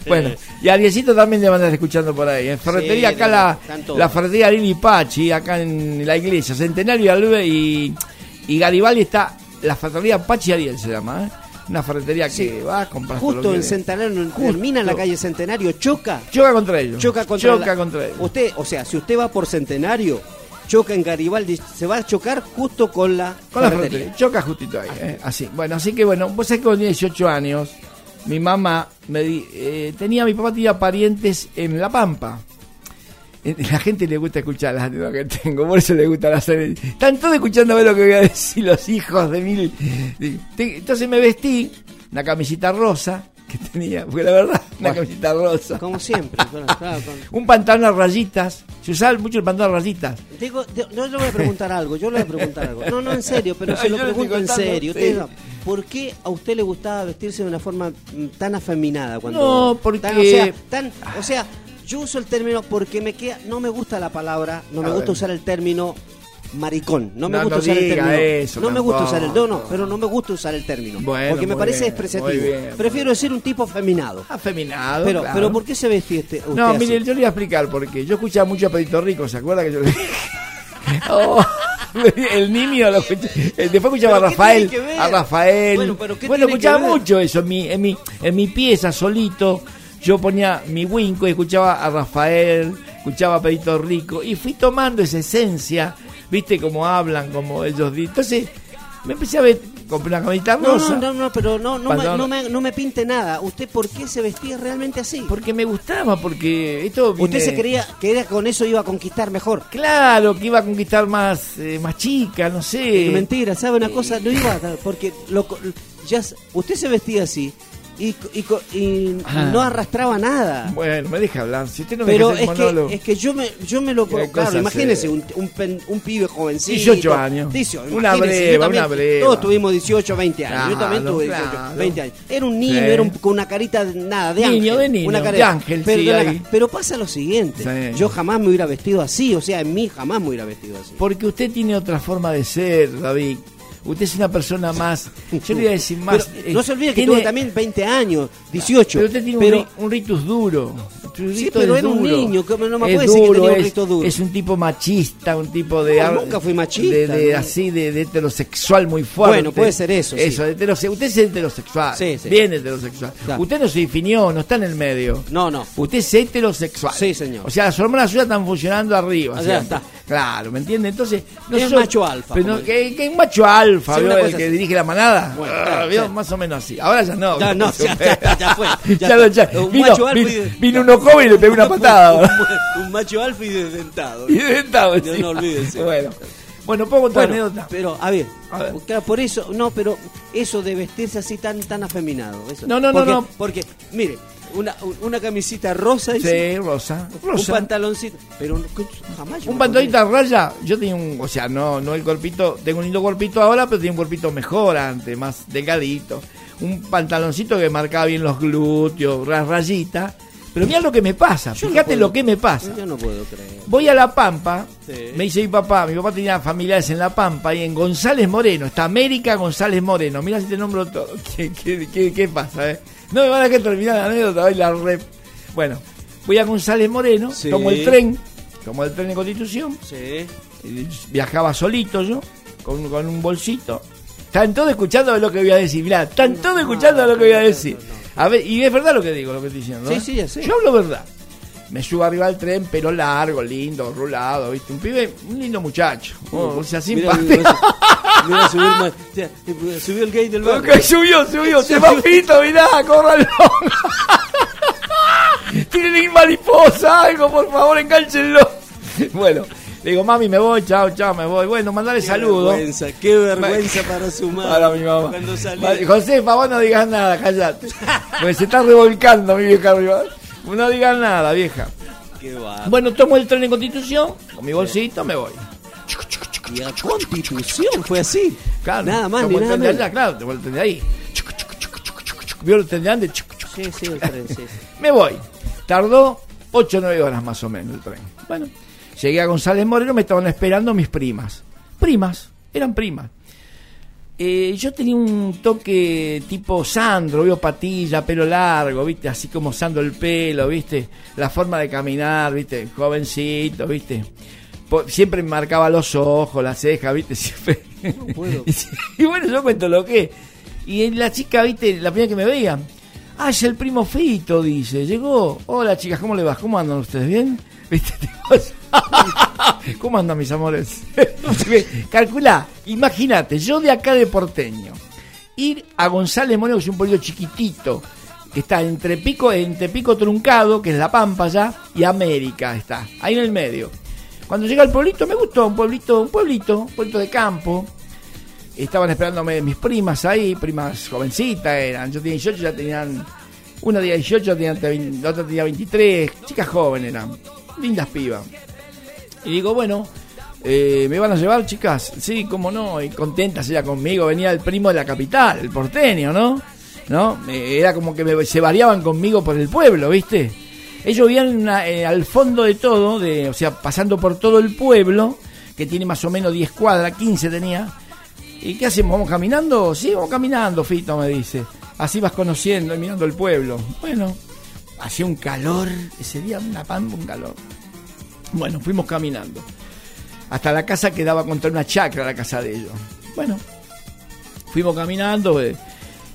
Bueno, y a Diecito también le van a estar escuchando por ahí. En ferretería, Sí, acá la, la ferretería Lili Pachi, acá en la iglesia, Centenario y Alve y, y Garibaldi está la ferretería Pachi Ariel se llama, ¿eh? Una ferretería que Sí. va a comprar Justo en Centenario, termina en la calle Centenario, choca. Choca contra ellos. Choca contra, Choca la- contra ellos. Usted, o sea, si usted va por Centenario, choca en Garibaldi, se va a chocar justo con la Con la ferretería. Choca justito ahí, ¿eh? así. Bueno, así que bueno, vos sabés que tenía 18 años, mi mamá me di- eh, tenía, mi papá tenía parientes en La Pampa. Eh, La gente le gusta escuchar las anécdotas que tengo, por eso le gusta las anécdotas. Están todos escuchando a ver lo que voy a decir los hijos de mil. Entonces me vestí, una camisita rosa que tenía, porque la verdad, una camisita rosa. Como siempre. claro, claro, con- Un pantalón a rayitas. Se usaba mucho el pantalón a rayitas. Digo, yo le voy a preguntar algo, yo le voy a preguntar algo. No, no, en serio, pero No, se lo pregunto en serio. sí. Usted ¿Por qué a usted le gustaba vestirse de una forma mm, tan afeminada? Cuando, No, porque- tan, o, sea, tan, o sea, yo uso el término porque me queda, no me gusta la palabra, no me gusta ver. usar el término maricón. No me No, gusta no usar el término. eso no me gusta usar el no, no, pero no me gusta usar el término. Bueno, porque me parece bien, expresativo. bien, Prefiero decir un tipo afeminado. Afeminado. Pero, claro. pero ¿por qué se vestía este, usted No, así? mire, yo le voy a explicar porque yo escuchaba mucho a Pedrito Rico, ¿se acuerda que yo le dije? Oh, el niño lo escuché. Eh, Después escuchaba a ¿Pero qué Rafael. A Rafael. Bueno, pero ¿qué Bueno, tiene escuchaba mucho eso en mi, en mi, en mi pieza solito. Yo ponía mi winco y escuchaba a Rafael, escuchaba a Pedrito Rico y fui tomando esa esencia, viste cómo hablan, como ellos dicen. Entonces me empecé a ver, compré una camiseta No, rosa. no, no, no, pero no, no, me, no, me, no me pinte nada. ¿Usted por qué se vestía realmente así? Porque me gustaba, porque esto Usted se creía que era con eso iba a conquistar mejor. Claro, que iba a conquistar más, eh, más chica, no sé. Mentira, ¿sabe una cosa? No iba a porque lo, ya, usted se vestía así y, y, y Ah. no arrastraba nada. Bueno, me deja hablar. Si usted no me Pero es que, es que yo me, yo me lo Qué claro, imagínese un, un, pen- un pibe jovencito. 18 años. 18, Una breva, también- una breva. Todos tuvimos 18, 20 años. yo también tuve 18, claro. 20 años. Era un niño, Sí. era un- con una carita nada, de Niño, ángel. de niño, una de ángel, pero, sí, la- pero pasa lo siguiente. Sí. Yo jamás me hubiera vestido así, o sea, en mí jamás me hubiera vestido así. Porque usted tiene otra forma de ser, David. Usted es una persona más. Yo le voy a decir más. Pero, eh, no se olvide que tiene- tuve también 20 años, 18. Pero usted tiene un pero- un, ritus duro. Sí, pero es era un niño, ¿cómo no me Es puede decir que tenía un es- rito duro? Es un tipo machista, un tipo de. No, nunca fui machista, De, de- no. Así, de, de heterosexual muy fuerte. Bueno, puede ser eso, sí. Eso, de heterose- Usted es heterosexual. Sí, sí. Bien heterosexual. Claro. Usted no se definió, no está en el medio. No, no. Usted es heterosexual. Sí, señor. O sea, las hormonas suyas están funcionando arriba. Siempre. ya está. Claro, ¿me entiende? Entonces, no Es soy- macho alfa, Pero que, que un macho alfa, ¿vio? una el que así. dirige la manada. Bueno, Ah, claro, ¿vio? sí. Más o menos así. Ahora ya no. Ya no, ya, ya, ya fue, ya está. ya- Un vino, macho alfa vino, uno joven y le pegó una patada. Un, un macho alfa y desdentado. y dentado, No, no olvídense. Bueno, bueno, puedo contar Bueno, anécdota. pero a ver, A ver. claro, por eso, no, pero eso de vestirse así tan tan afeminado, eso. No, no, no, porque, no. Porque, mire, una, un- una camisita rosa, dice, Sí, Rosa. un Rosa. pantaloncito, pero no- jamás yo Un me pantalonito a raya, yo tenía un, o sea, no, no el cuerpito, tengo un lindo cuerpito ahora, pero tenía un cuerpito mejor antes, más delgadito. Un pantaloncito que marcaba bien los glúteos, ra- rayita. Pero mira lo que me pasa, Yo fíjate lo que me pasa. Yo no puedo creer. Voy a La Pampa, Sí. me dice mi papá, mi papá tenía familiares en La Pampa y en González Moreno, está América González Moreno, mira si te nombro todo, ¿qué, qué, qué- qué pasa? eh? No me van a dejar terminar la anécdota, hoy la re... Bueno, voy a González Moreno, Sí. tomo el tren, tomo el tren de Constitución, Sí. viajaba solito yo, con, con un bolsito. Están todos escuchando lo que voy a decir, mirá, están todos escuchando lo que voy a decir. A ver, y es verdad lo que digo, lo que estoy diciendo. Sí, ¿eh? sí, ya sé. Yo hablo verdad. Me subo arriba del tren, pelo largo, lindo, rulado, ¿viste? Un pibe, un lindo muchacho. Oh, o sea, simpático. mira, mira, subió el, ya, subió el gay del barrio. Ok, subió, subió, se va pito, mirá, córralo. Tienen mariposa, algo, por favor, encánchenlo. Bueno, le digo, mami, me voy, chao, chao, me voy. Bueno, mandale Qué saludos. vergüenza, qué vergüenza para su madre. Para mi mamá. Cuando salí. Josefa, vos no digas nada, callate. Porque se está revolcando mi vieja arriba. No digas nada, vieja. Qué. Bueno, tomo el tren de Constitución, con mi bolsito, me voy. Y Constitución fue así. Claro, Nada más tomo ni el nada tren de menos. allá, claro, tomo el tren de ahí. ¿Vio el tren de antes? Sí, sí, el tren, sí. Me voy. Tardó 8 o 9 horas más o menos el tren. Bueno, llegué a González Moreno, me estaban esperando mis primas. Primas, eran primas. Eh, yo tenía un toque tipo Sandro, veo patilla, pelo largo, viste, así como Sandro el pelo, viste, la forma de caminar, viste, jovencito, viste. Siempre me marcaba los ojos, las cejas, viste, siempre. puedo. y bueno, yo cuento lo que. Y la chica, viste, la primera que me veía, ah, es el primo Fito, dice, llegó. Hola chicas, ¿cómo le vas? ¿Cómo andan ustedes? ¿Bien? ¿Viste? ¿Cómo andan mis amores? Calcula, imagínate, yo de acá de porteño, ir a González Moreno, que es un pueblo chiquitito, que está entre Pico, entre Pico Truncado, que es La Pampa ya, y América está, ahí en el medio. Cuando llega al pueblito, me gustó, un pueblito, un pueblito, un pueblito de campo. Estaban esperándome mis primas ahí, primas jovencitas eran. Yo tenía 18, ya tenían. Una tenía 18, tenía, la otra tenía 23. Chicas jóvenes eran. Lindas pibas. Y digo, bueno, eh, ¿me van a llevar, chicas? Sí, cómo no. Y contentas ella conmigo. Venía el primo de la capital, el porteño, ¿no? ¿No? Era como que me- se variaban conmigo por el pueblo, ¿viste? Ellos vivían eh, al fondo de todo, de, o sea, pasando por todo el pueblo, que tiene más o menos 10 cuadras, 15 tenía. ¿Y qué hacemos? ¿Vamos caminando? Sí, vamos caminando, Fito, me dice. Así vas conociendo y mirando el pueblo. Bueno, hacía un calor, ese día una pampa, un calor. Bueno, fuimos caminando. Hasta la casa quedaba contra una chacra, la casa de ellos. Bueno, fuimos caminando. eh,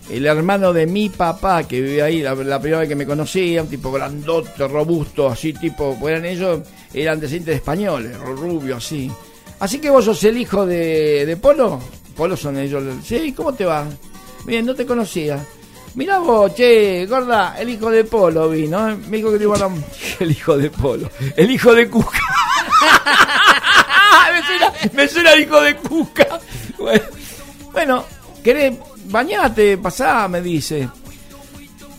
el hermano de mi papá, que vive ahí, la, primera vez que me conocía, un tipo grandote, robusto, así tipo, eran ellos, eran descendientes de españoles, rubio, así. Así que vos sos el hijo de, de Polo. Polo son ellos. Sí, ¿cómo te va? Bien, no te conocía. Mirá vos, che, gorda, el hijo de Polo vino. ¿eh? Me dijo que te iban a... El hijo de Polo. El hijo de Cuca. me, suena, me suena el hijo de Cuca. Bueno, bueno, ¿querés bañate? Pasá, me dice.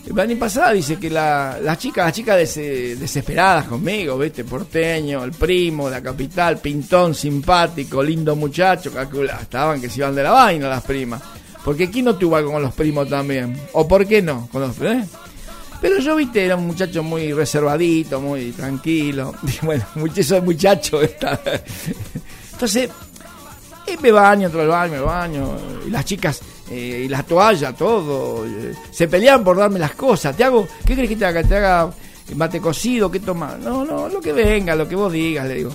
El año pasado dice que la, las chicas, las chicas des- desesperadas conmigo, ¿viste? Porteño, el primo, la capital, pintón, simpático, lindo muchacho, calcula, estaban que se iban de la vaina las primas. Porque ¿quién no tuvo algo con los primos también? ¿O por qué no? Con los, ¿eh? Pero yo, viste, era un muchacho muy reservadito, muy tranquilo. Dije, bueno, muchacho, muchacho. Entonces, y me baño, entro al baño, me baño. Y las chicas, eh, y las toallas, todo. eh, se pelean por darme las cosas. Te hago, ¿qué crees que te haga? ¿Te haga mate cocido? ¿Qué toma? No, no, lo que venga, lo que vos digas, le digo.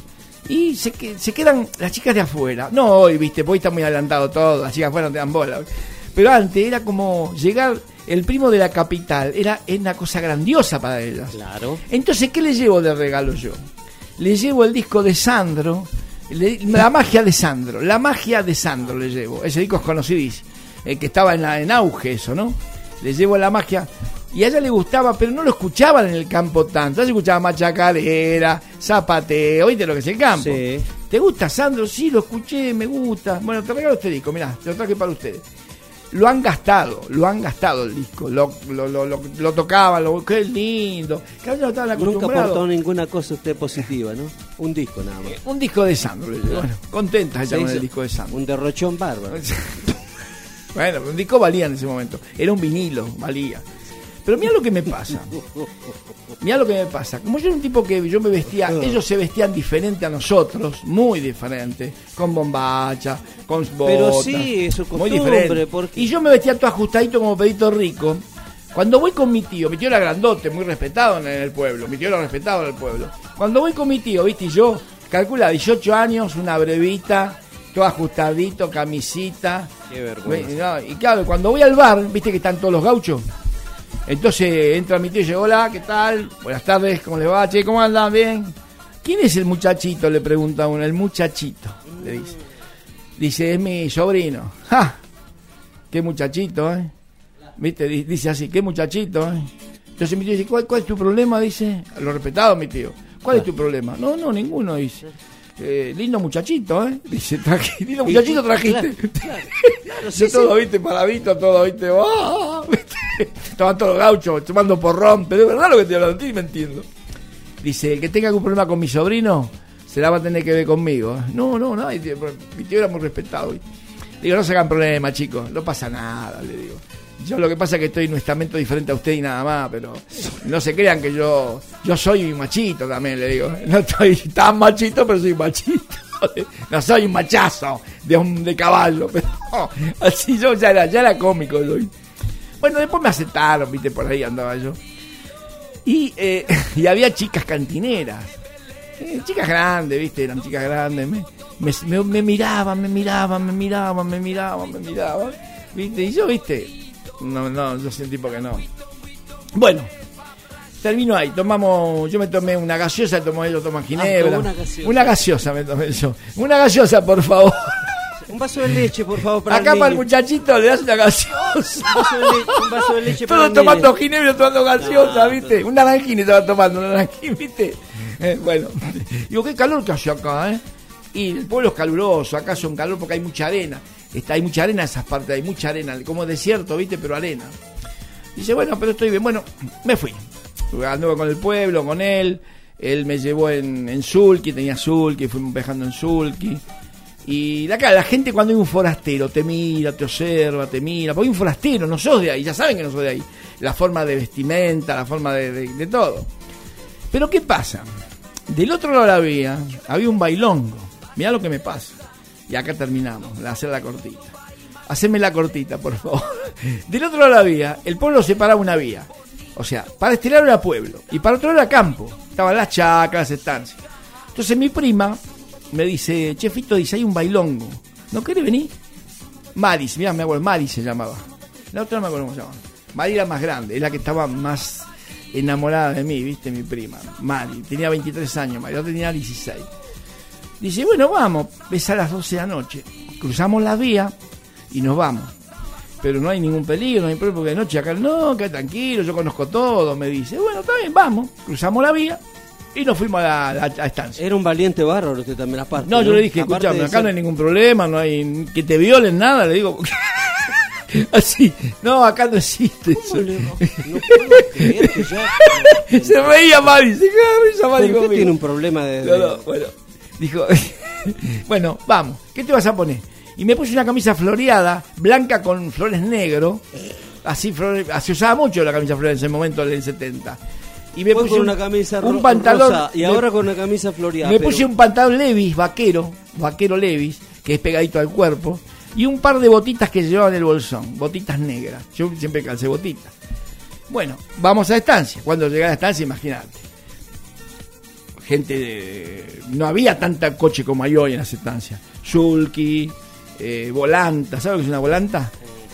Y se, se quedan las chicas de afuera. No hoy, viste, porque hoy está muy adelantado todo. Las chicas afuera no te dan bola. Pero antes era como llegar el primo de la capital. Era, era una cosa grandiosa para ellas. Claro. Entonces, ¿qué le llevo de regalo yo? Le llevo el disco de Sandro, Le- la magia de Sandro, la magia de Sandro le llevo. Ese disco es conocidísimo. eh, que estaba en, la- en auge eso, ¿no? Le llevo la magia. Y a ella le gustaba, pero no lo escuchaban en el campo tanto. Ella escuchaba machacarera, zapateo, ¿oíste lo que es el campo? Sí. ¿Te gusta, Sandro? Sí, lo escuché, me gusta. Bueno, te regalo este disco, mirá, te lo traje para ustedes. Lo han gastado, lo han gastado el disco. Lo, lo, lo, lo, lo tocaban, lo, qué lindo. Claro, ya no estaban Nunca acostumbrados. aportó ninguna cosa usted positiva, ¿no? Un disco nada más. Un disco de Sandro. Bueno, contentas Se ella con el disco de Sandro. Un derrochón bárbaro. Bueno, un disco valía en ese momento. Era un vinilo, valía. Pero mira lo que me pasa. Mira lo que me pasa. Como yo era un tipo que yo me vestía, ellos se vestían diferente a nosotros, muy diferente, con bombacha, con botas. Pero sí, es su muy costumbre, diferente. porque- Y yo me vestía todo ajustadito como pedito rico. Cuando voy con mi tío, mi tío era grandote, muy respetado en el pueblo, mi tío era respetado en el pueblo. Cuando voy con mi tío, viste, y yo, calcula, 18 años, una brevita, todo ajustadito, camisita. Qué vergüenza. No, y claro, cuando voy al bar, viste que están todos los gauchos. Entonces entra mi tío y dice, hola, ¿qué tal? Buenas tardes, ¿cómo le va? Che, ¿cómo andan? ¿Bien? ¿Quién es el muchachito? Le pregunta uno, el muchachito, le dice. Dice, es mi sobrino. ¡Ja! ¡Qué muchachito, eh! ¿Viste? Di- Dice así, qué muchachito, ¿eh? Entonces mi tío dice, ¿cuál, cuál es tu problema? Dice, lo respetado mi tío. ¿Cuál es tu problema? No, no, ninguno, dice. "Eh, lindo muchachito, ¿eh? Dice, traje, lindo muchachito trajiste. Yo todo, viste, paradito, todo, viste, ¡ah! ¿viste? Estaban todos gauchos tomando porrón, pero es verdad lo que te hablando, me entiendo. Dice, el que tenga algún problema con mi sobrino, se la va a tener que ver conmigo. No, no, no, mi tío era muy respetado. Digo, no se hagan problema, chicos, no pasa nada, le digo. Yo lo que pasa es que estoy en un estamento diferente a usted y nada más, pero no se crean que yo yo soy machito también, le digo. No estoy tan machito, pero soy machito. No soy un machazo de un de caballo, pero así yo ya era, ya era cómico. Soy. Bueno, después me aceptaron, viste, por ahí andaba yo. Y, eh, y había chicas cantineras. Eh, chicas grandes, viste, eran chicas grandes. Me- me miraban, me miraban, me miraban, me miraban, me miraban. Viste, y yo, viste, no, no, yo sentí porque no. Bueno, termino ahí. Tomamos, yo me tomé una gaseosa, tomó ellos toman ginebra. tomó una gaseosa. Una gaseosa me tomé yo. Una gaseosa, por favor. Un vaso de leche, por favor, para Acá el para el muchachito le das una gaseosa. Un vaso de, le- un vaso de leche Todos tomando niño. ginebra, tomando gaseosa, No, ¿viste? Un naranjín estaba tomando, un naranjín, ¿viste? Eh, bueno, digo, qué calor que hace acá, ¿eh? Y el pueblo es caluroso, acá hace un calor porque hay mucha arena. Está, hay mucha arena en esas partes, hay mucha arena, como desierto, ¿viste? Pero arena. Dice, bueno, pero estoy bien. Bueno, me fui. Anduve con el pueblo, con él. Él me llevó en, en Sulky, tenía Sulky, fuimos viajando en Sulky. Y la, la gente cuando hay un forastero te mira, te observa, te mira, porque hay un forastero, no sos de ahí, ya saben que no sos de ahí. La forma de vestimenta, la forma de, de- de todo. Pero ¿qué pasa? Del otro lado de la vía había un bailongo. Mirá lo que me pasa. Y acá terminamos, de hacer la cortita. Haceme la cortita, por favor. Del otro lado de la vía, el pueblo separaba una vía. O sea, para este lado era pueblo y para otro era campo. Estaban las chacras, las estancias. Entonces mi prima me dice, Chefito, dice, hay un bailongo. ¿No quiere venir? Maris, mira, me acuerdo, Maris se llamaba. La otra no me acuerdo cómo se llama. Mari era más grande, es la que estaba más enamorada de mí, viste, mi prima. Mari, tenía 23 años, Mari, yo tenía 16. Dice, bueno, vamos, es a las 12 de la noche. Cruzamos la vía y nos vamos. Pero no hay ningún peligro, no hay problema, porque de noche acá, no, queda tranquilo, yo conozco todo, me dice. Bueno, está bien, vamos. Cruzamos la vía y nos fuimos a la, a la estancia. Era un valiente bárbaro usted también, aparte. No, yo le dije, escúchame, acá no hay ningún problema, no hay que te violen nada, le digo. Así, no, acá no existe eso. ¿Cómo le- No puedo creer que ya... Se reía Mari, se quedaba risa Mari ¿Pero qué conmigo. tiene un problema de...? No, no, bueno, dijo, bueno, vamos, ¿qué te vas a poner? Y me puse una camisa floreada, blanca con flores negro, así, flores, así usaba mucho la camisa floreada en ese momento del 70. Y me puse con una camisa un pantalón rosa y me- ahora con una camisa floreada. me pero- puse un pantalón Levis, vaquero, vaquero Levis, que es pegadito al cuerpo, y un par de botitas que llevaba en el bolsón, botitas negras. Yo siempre calcé botitas. Bueno, vamos a estancia. Cuando llegué a la estancia, imagínate. Gente de... No había tanta coche como hay hoy en las estancias. Sulky, eh, volanta. ¿Sabes lo que es una volanta?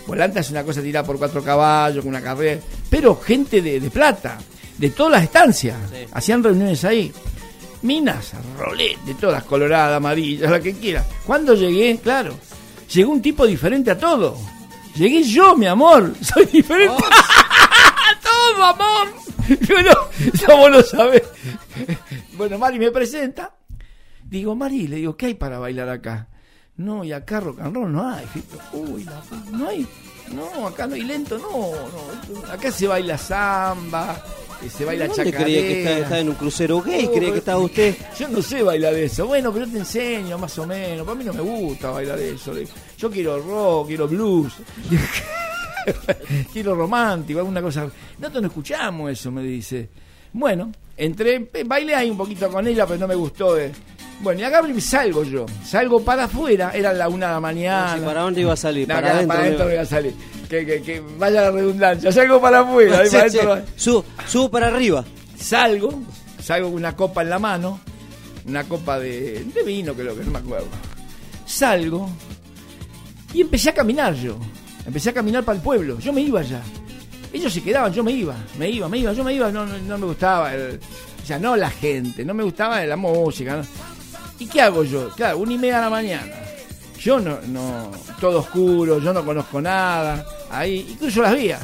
Volanta es una cosa tirada por cuatro caballos, con una carrera. Pero gente de, de plata, de todas las estancias. Hacían reuniones ahí. Minas, rolete, todas coloradas, amarillas, la que quieras. Cuando llegué, claro, llegó un tipo diferente a todo. Llegué yo, mi amor, soy diferente a todo, amor. Bueno, no, vos lo sabés. Bueno, Mari me presenta. Digo, Mari, le digo, ¿qué hay para bailar acá? No, y acá rock and roll no hay. Uy, la no hay. No, acá no hay lento, no, no. Acá se baila samba, eh, se baila ¿Dónde chacarera. creía que está, está en un crucero gay? ¿Creía que estaba usted? Yo no sé bailar eso. Bueno, pero te enseño más o menos. Para mí no me gusta bailar eso. Yo quiero rock, quiero blues. quiero romántico, alguna cosa. Nosotros no escuchamos eso, me dice. Bueno, entré, eh, bailé ahí un poquito con ella, pero no me gustó. eh. Bueno, y acá salgo yo. Salgo para afuera, era la una de la mañana. No sé ¿Para dónde iba a salir? No, ¿Para adentro? para adentro voy a salir. Que, que, que vaya la redundancia. Salgo para afuera. Sí, para sí. adentro. Subo, subo para arriba. Salgo, salgo con una copa en la mano, una copa de, de vino creo que no me acuerdo. Salgo y empecé a caminar yo. Empecé a caminar para el pueblo. Yo me iba ya. Ellos se quedaban, yo me iba, me iba, me iba, yo me iba, no, no, me gustaba, el- o sea, no la gente, no me gustaba la música. ¿Y qué hago yo? Claro, una y media de la mañana. Yo no, no, todo oscuro, yo no conozco nada. Ahí, y cruzo las vías.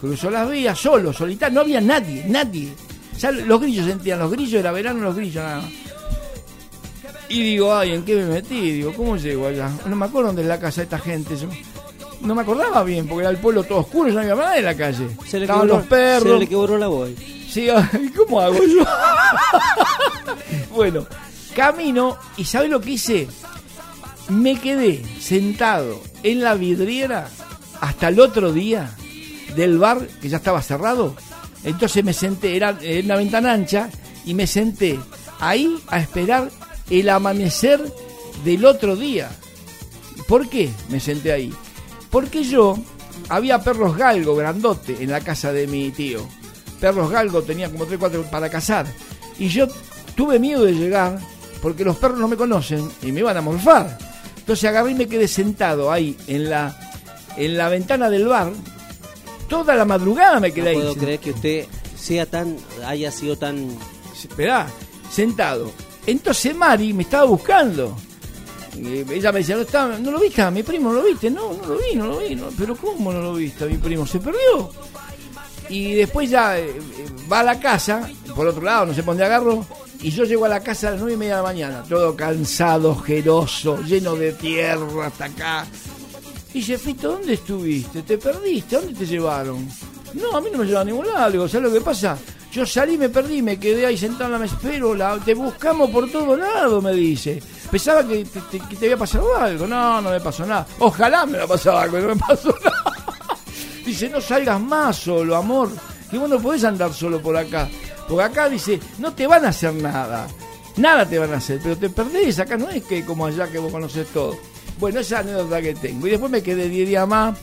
Cruzo las vías solo, solitario, no había nadie, nadie. Ya los grillos sentían, los grillos era verano, los grillos nada más. Y digo, ay, ¿en qué me metí? Digo, ¿cómo llego allá? No me acuerdo dónde es la casa de esta gente. No me acordaba bien, porque era el pueblo todo oscuro, yo no había nadie en la calle. Se le Estaban quebró, los perros. Se le quebró la voz. Sí, ¿cómo hago yo? bueno, camino y ¿sabes lo que hice? Me quedé sentado en la vidriera hasta el otro día del bar que ya estaba cerrado. Entonces me senté, era en una ventana ancha, y me senté ahí a esperar el amanecer del otro día. ¿Por qué me senté ahí? Porque yo había perros galgo grandote en la casa de mi tío. Perros galgo tenía como 3 4 para cazar. Y yo tuve miedo de llegar porque los perros no me conocen y me iban a morfar. Entonces agarré y me quedé sentado ahí en la en la ventana del bar. Toda la madrugada me No quedé ahí. puedo creer que usted sea tan, haya sido tan... Esperá, sentado. Entonces Mari me estaba buscando. Ella me decía, no, está, no lo viste a mi primo, ¿no lo viste? No, no lo vi, no lo vi. no. Pero ¿cómo no lo viste a mi primo? Se perdió. Y después ya eh, eh, va a la casa, por otro lado, no sé por dónde agarro, y yo llego a la casa a las nueve y media de la mañana, todo cansado, ojeroso, lleno de tierra hasta acá. Y dice, Fito, ¿dónde estuviste? ¿Te perdiste? ¿A ¿Dónde te llevaron? No, a mí no me llevaron a ningún lado. Digo, ¿sabes lo que pasa? Yo salí, me perdí, me quedé ahí sentado en la mesa. Pero la, te buscamos por todos lados, me dice. Pensaba que te, había pasado algo. No, no me pasó nada. Ojalá me la pasaba algo, no me pasó nada. Dice, no salgas más solo, amor. Que vos no podés andar solo por acá. Porque acá dice, no te van a hacer nada. Nada te van a hacer, pero te perdés. Acá no es que como allá que vos conocés todo. Bueno, esa anécdota que tengo. Y después me quedé 10 días más.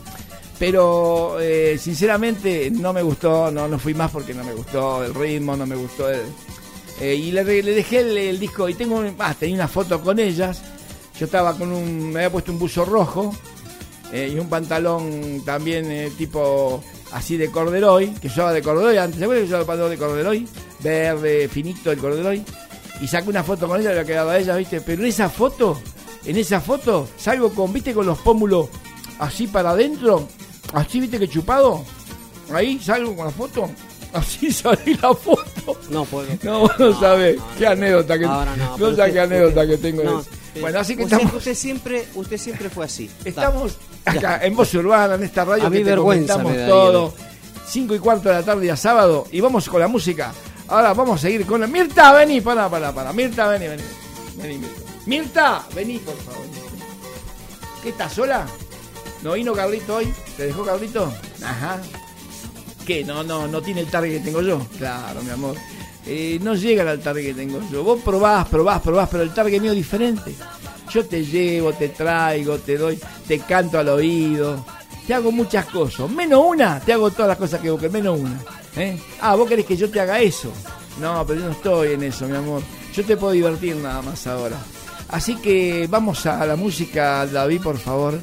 Pero eh, sinceramente no me gustó, no, no fui más porque no me gustó el ritmo, no me gustó el... eh, y le, dejé el, el disco y tengo, un- ah, tenía una foto con ellas. Yo estaba con un, me había puesto un buzo rojo eh, y un pantalón también tipo así de corderoy, que yo de corderoy antes, ¿se acuerdan que yo usaba pantalón de corderoy? Verde, finito el corderoy. Y saqué una foto con ella, le había quedado a ella, ¿viste? Pero en esa foto, en esa foto, salgo con, ¿viste? Con los pómulos así para adentro, así, ¿viste? Que chupado. Ahí salgo con la foto, así salí la foto. No puedo. No, vos no, sabés. qué anécdota que Ahora no. no sabés qué anécdota usted- que tengo. no, Bueno, así que usted, estamos, usted siempre, usted siempre fue así. estamos acá en Voz Urbana, en esta radio A mí que te vergüenza me da, todo. 5 y cuarto de la tarde día sábado y vamos con la música. Ahora vamos a seguir con la... Mirta, vení, para, para, para. Mirta, vení, vení. Vení, Mirta. Mirta, vení, por favor. ¿Qué estás sola? ¿No vino Carlito hoy? ¿Te dejó Carlito? Ajá. ¿Qué? No, no, no tiene el target que tengo yo. Claro, mi amor. Eh, no llegan al target que tengo yo. Vos probás, probás, probás, pero el target mío es diferente. Yo te llevo, te traigo, te doy, te canto al oído, te hago muchas cosas. Menos una, te hago todas las cosas que vos menos una. ¿eh? Ah, vos querés que yo te haga eso. No, pero yo no estoy en eso, mi amor. Yo te puedo divertir nada más ahora. Así que vamos a la música, David, por favor.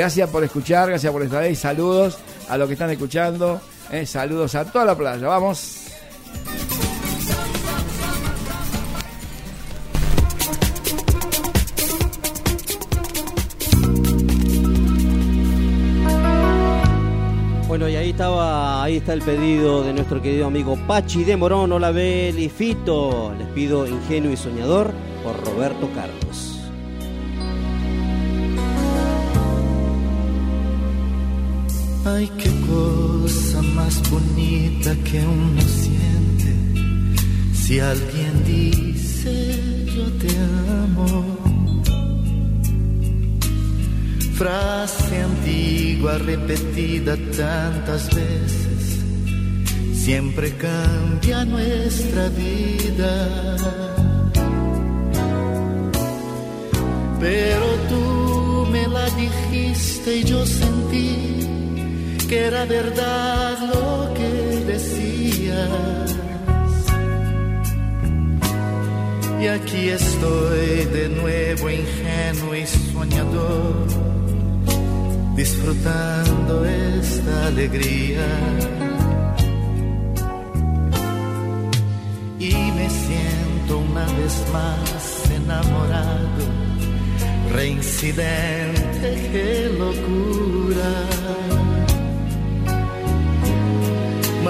Gracias por escuchar, gracias por estar ahí. Saludos a los que están escuchando. Eh, saludos a toda la playa. Vamos. Bueno, y ahí estaba, ahí está el pedido de nuestro querido amigo Pachi de Morón, Hola Bel y Fito. Les pido ingenuo y soñador por Roberto Carlos. Ay, qué cosa más bonita que uno siente si alguien dice yo te amo. Frase antigua repetida tantas veces, siempre cambia nuestra vida. Pero tú me la dijiste y yo sentí que era verdad lo que decías. Y aquí estoy de nuevo ingenuo y soñador, disfrutando esta alegría. Y me siento una vez más enamorado, reincidente, qué locura.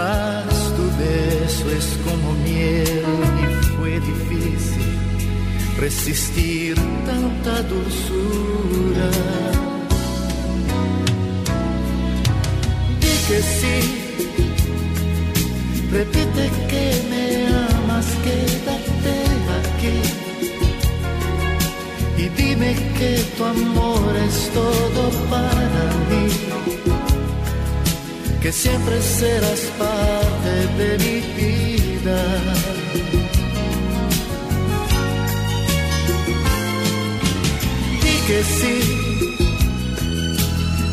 Tu beso es como miel y fue difícil resistir tanta dulzura. Di que sí, repite que me amas, quédate aquí. Y dime que tu amor es todo para mí que siempre serás parte de mi vida. Di que sí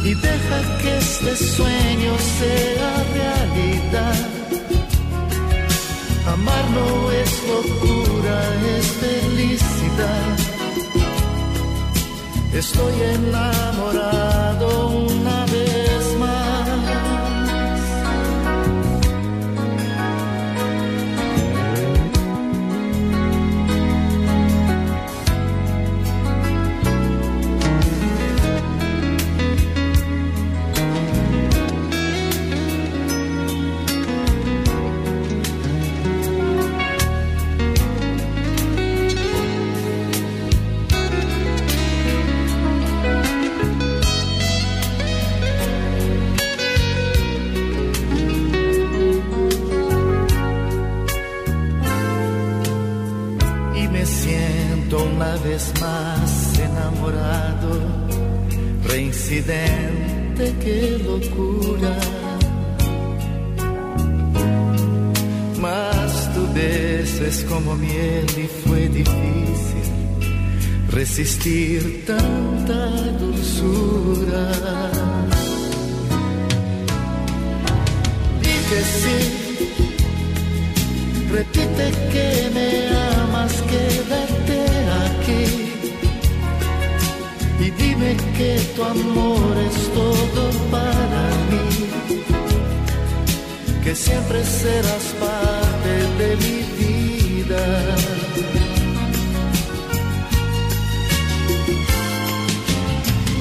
y deja que este sueño sea realidad. Amar no es locura, es felicidad. Estoy enamorado reincidente, qué locura. Mas tu beso es como miel y fue difícil resistir tanta dulzura. Di que sí Repite que me amas, quédate dime que tu amor es todo para mí. Que siempre serás parte de mi vida.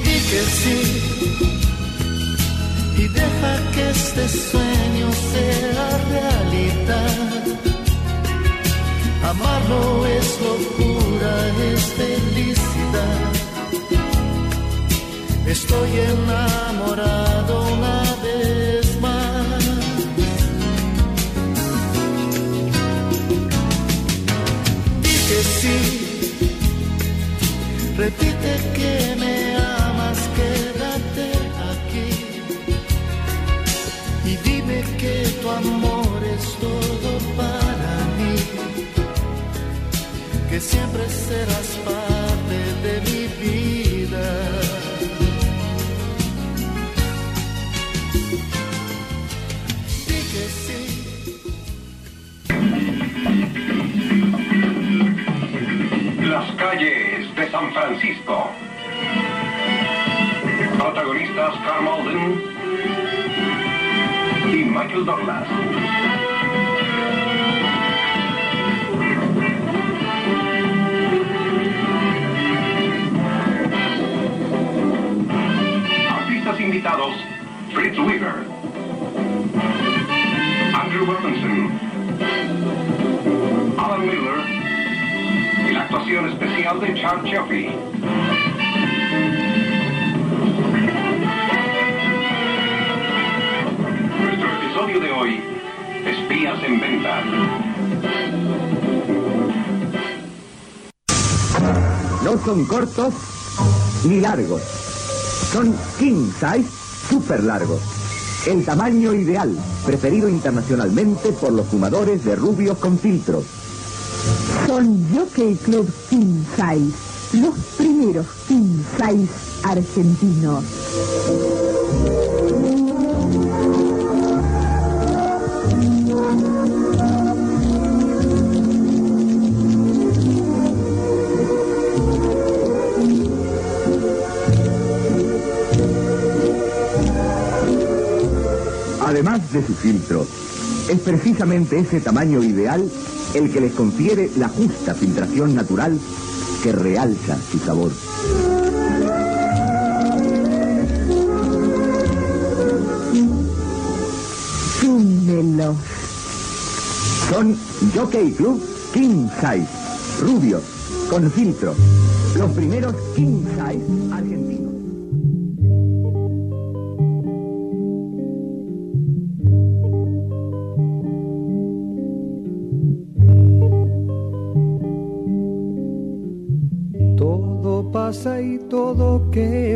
Y que sí. Y deja que este sueño sea realidad. Amar no es locura, es felicidad. Estoy enamorado una vez más. Di que sí, repite que me amas, quédate aquí. Y dime que tu amor es todo para mí que siempre serás parte San Francisco. Protagonistas Carl Malden y Michael Douglas. Artistas invitados, Fritz Weaver. Richard Chaffee. Nuestro episodio de hoy, Espías en Venta. No son cortos ni largos. Son king size super largos. El tamaño ideal, preferido internacionalmente por los fumadores de rubios con filtros. Son Jockey Club King Size, los primeros King Size argentinos. Además de su filtro, es precisamente ese tamaño ideal el que les confiere la justa filtración natural que realza su sabor. Son Jockey Club King Size, rubios, con filtro. Los primeros King Size argentinos.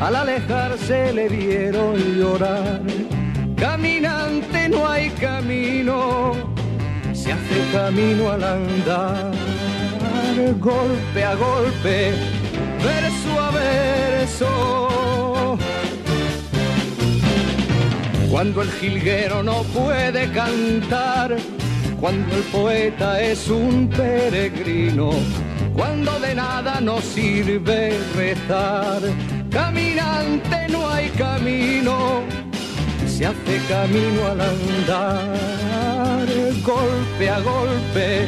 Al alejarse le vieron llorar. Caminante no hay camino, se hace camino al andar. Golpe a golpe, verso a verso. Cuando el jilguero no puede cantar, cuando el poeta es un peregrino, cuando de nada nos sirve rezar. Caminante no hay camino, se hace camino al andar, golpe a golpe,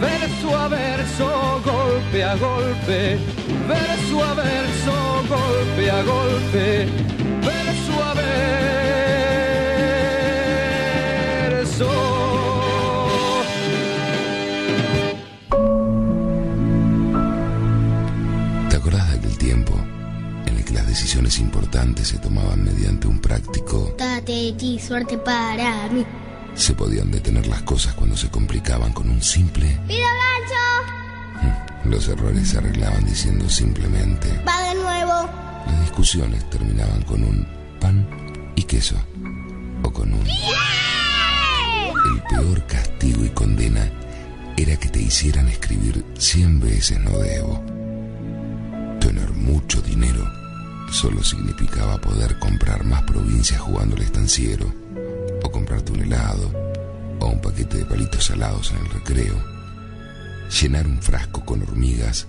verso a verso, golpe a golpe, verso a verso, golpe a golpe, verso a verso. Decisiones importantes se tomaban mediante un práctico? Date ti, suerte para mí. Se podían detener las cosas cuando se complicaban con un simple... ¡Pido gancho! Los errores se arreglaban diciendo simplemente... Va de nuevo. Las discusiones terminaban con un pan y queso. O con un... El peor castigo y condena era que te hicieran escribir cien veces no debo. Tu enorme mucho dinero solo significaba poder comprar más provincias jugando al estanciero, o comprarte un helado, o un paquete de palitos salados en el recreo. Llenar un frasco con hormigas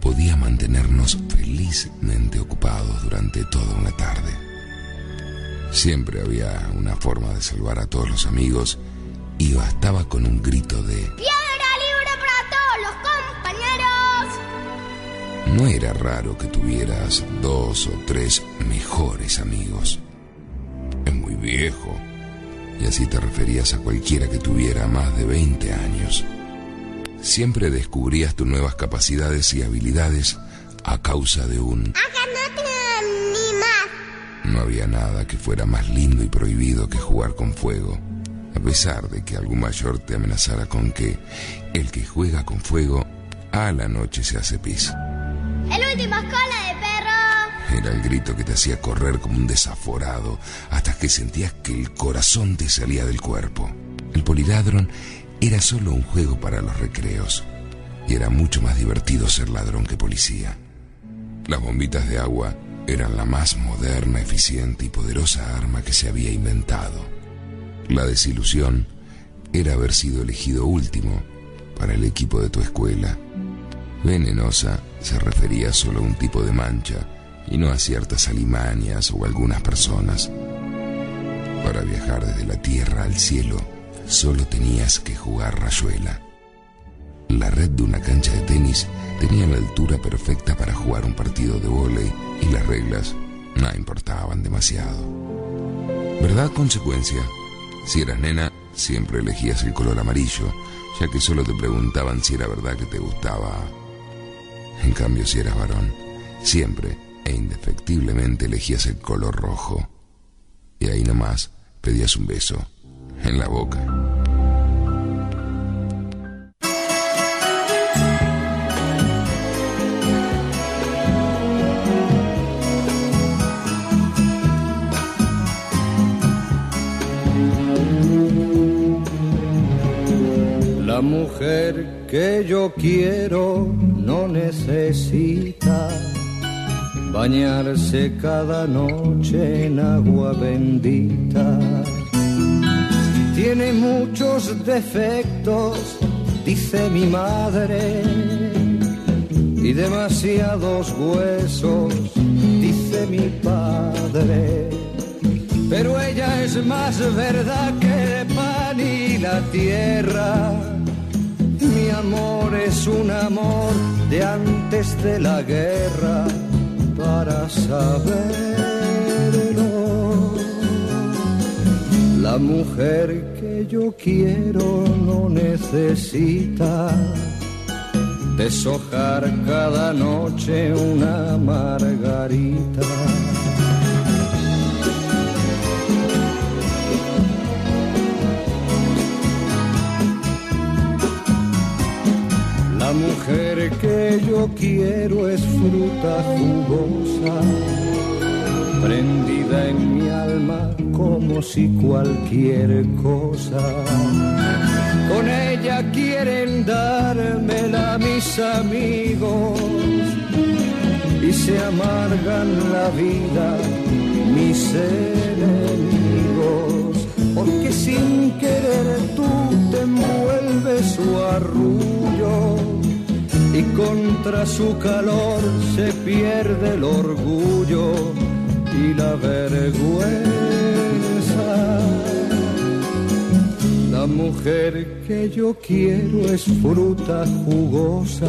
podía mantenernos felizmente ocupados durante toda una tarde. Siempre había una forma de salvar a todos los amigos y bastaba con un grito de ¡Piedra No era raro que tuvieras dos o tres mejores amigos. Es muy viejo. Y así te referías a cualquiera que tuviera más de 20 años. Siempre descubrías tus nuevas capacidades y habilidades a causa de un... No había nada que fuera más lindo y prohibido que jugar con fuego, a pesar de que algún mayor te amenazara con que el que juega con fuego a la noche se hace pis. El último cola de perro. Era el grito que te hacía correr como un desaforado hasta que sentías que el corazón te salía del cuerpo. El poliladron era solo un juego para los recreos y era mucho más divertido ser ladrón que policía. Las bombitas de agua eran la más moderna, eficiente y poderosa arma que se había inventado. La desilusión era haber sido elegido último para el equipo de tu escuela. Venenosa se refería solo a un tipo de mancha y no a ciertas alimañas o algunas personas. Para viajar desde la tierra al cielo, solo tenías que jugar rayuela. La red de una cancha de tenis tenía la altura perfecta para jugar un partido de vóley y las reglas no importaban demasiado. ¿Verdad consecuencia? Si eras nena, siempre elegías el color amarillo, ya que solo te preguntaban si era verdad que te gustaba. En cambio, si eras varón, siempre e indefectiblemente elegías el color rojo. Y ahí nomás pedías un beso en la boca. La mujer que yo quiero no necesita bañarse cada noche en agua bendita. Tiene muchos defectos, dice mi madre, y demasiados huesos, dice mi padre. Pero ella es más verdad que el pan y la tierra. Es un amor de antes de la guerra para saberlo. La mujer que yo quiero no necesita deshojar cada noche una margarita. Mujer que yo quiero es fruta jugosa, prendida en mi alma como si cualquier cosa. Con ella quieren dármela mis amigos y se amargan la vida mis enemigos, porque sin querer tú te envuelves su arrullo y contra su calor se pierde el orgullo y la vergüenza. La mujer que yo quiero es fruta jugosa,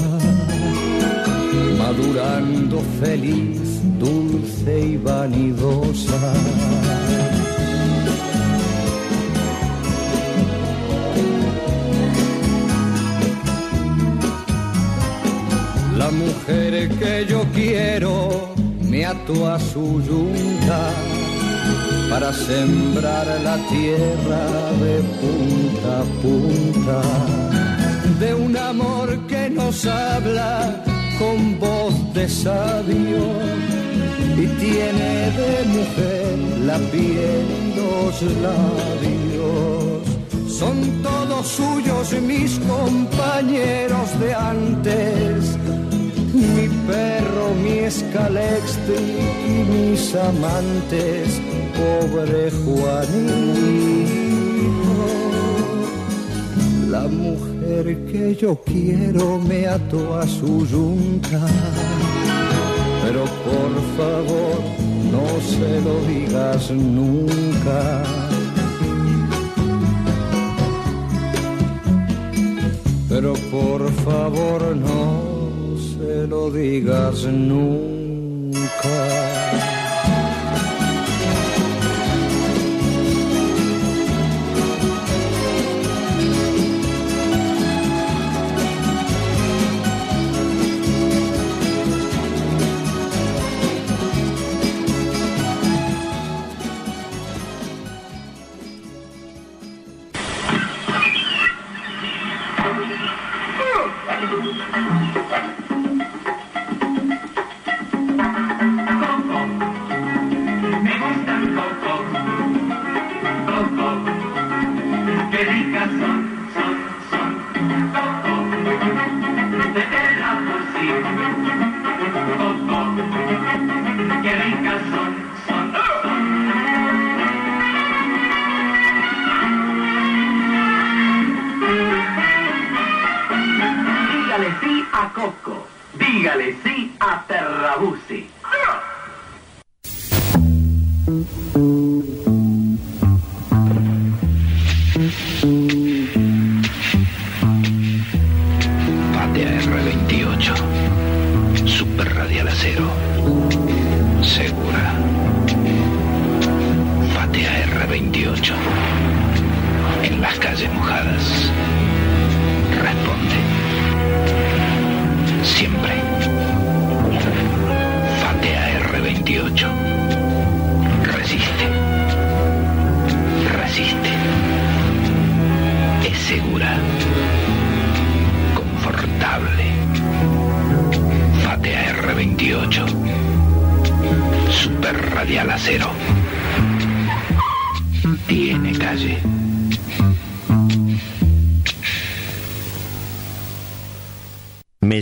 madurando feliz, dulce y vanidosa. Mujer que yo quiero me ató a su yunta para sembrar la tierra de punta a punta. De un amor que nos habla con voz de sabio y tiene de mujer la piel los labios. Son todos suyos mis compañeros de antes mi perro, mi escalextri y mis amantes, pobre Juanito. La mujer que yo quiero me ató a su yunta, pero por favor no se lo digas nunca. Pero por favor no lo digas nunca.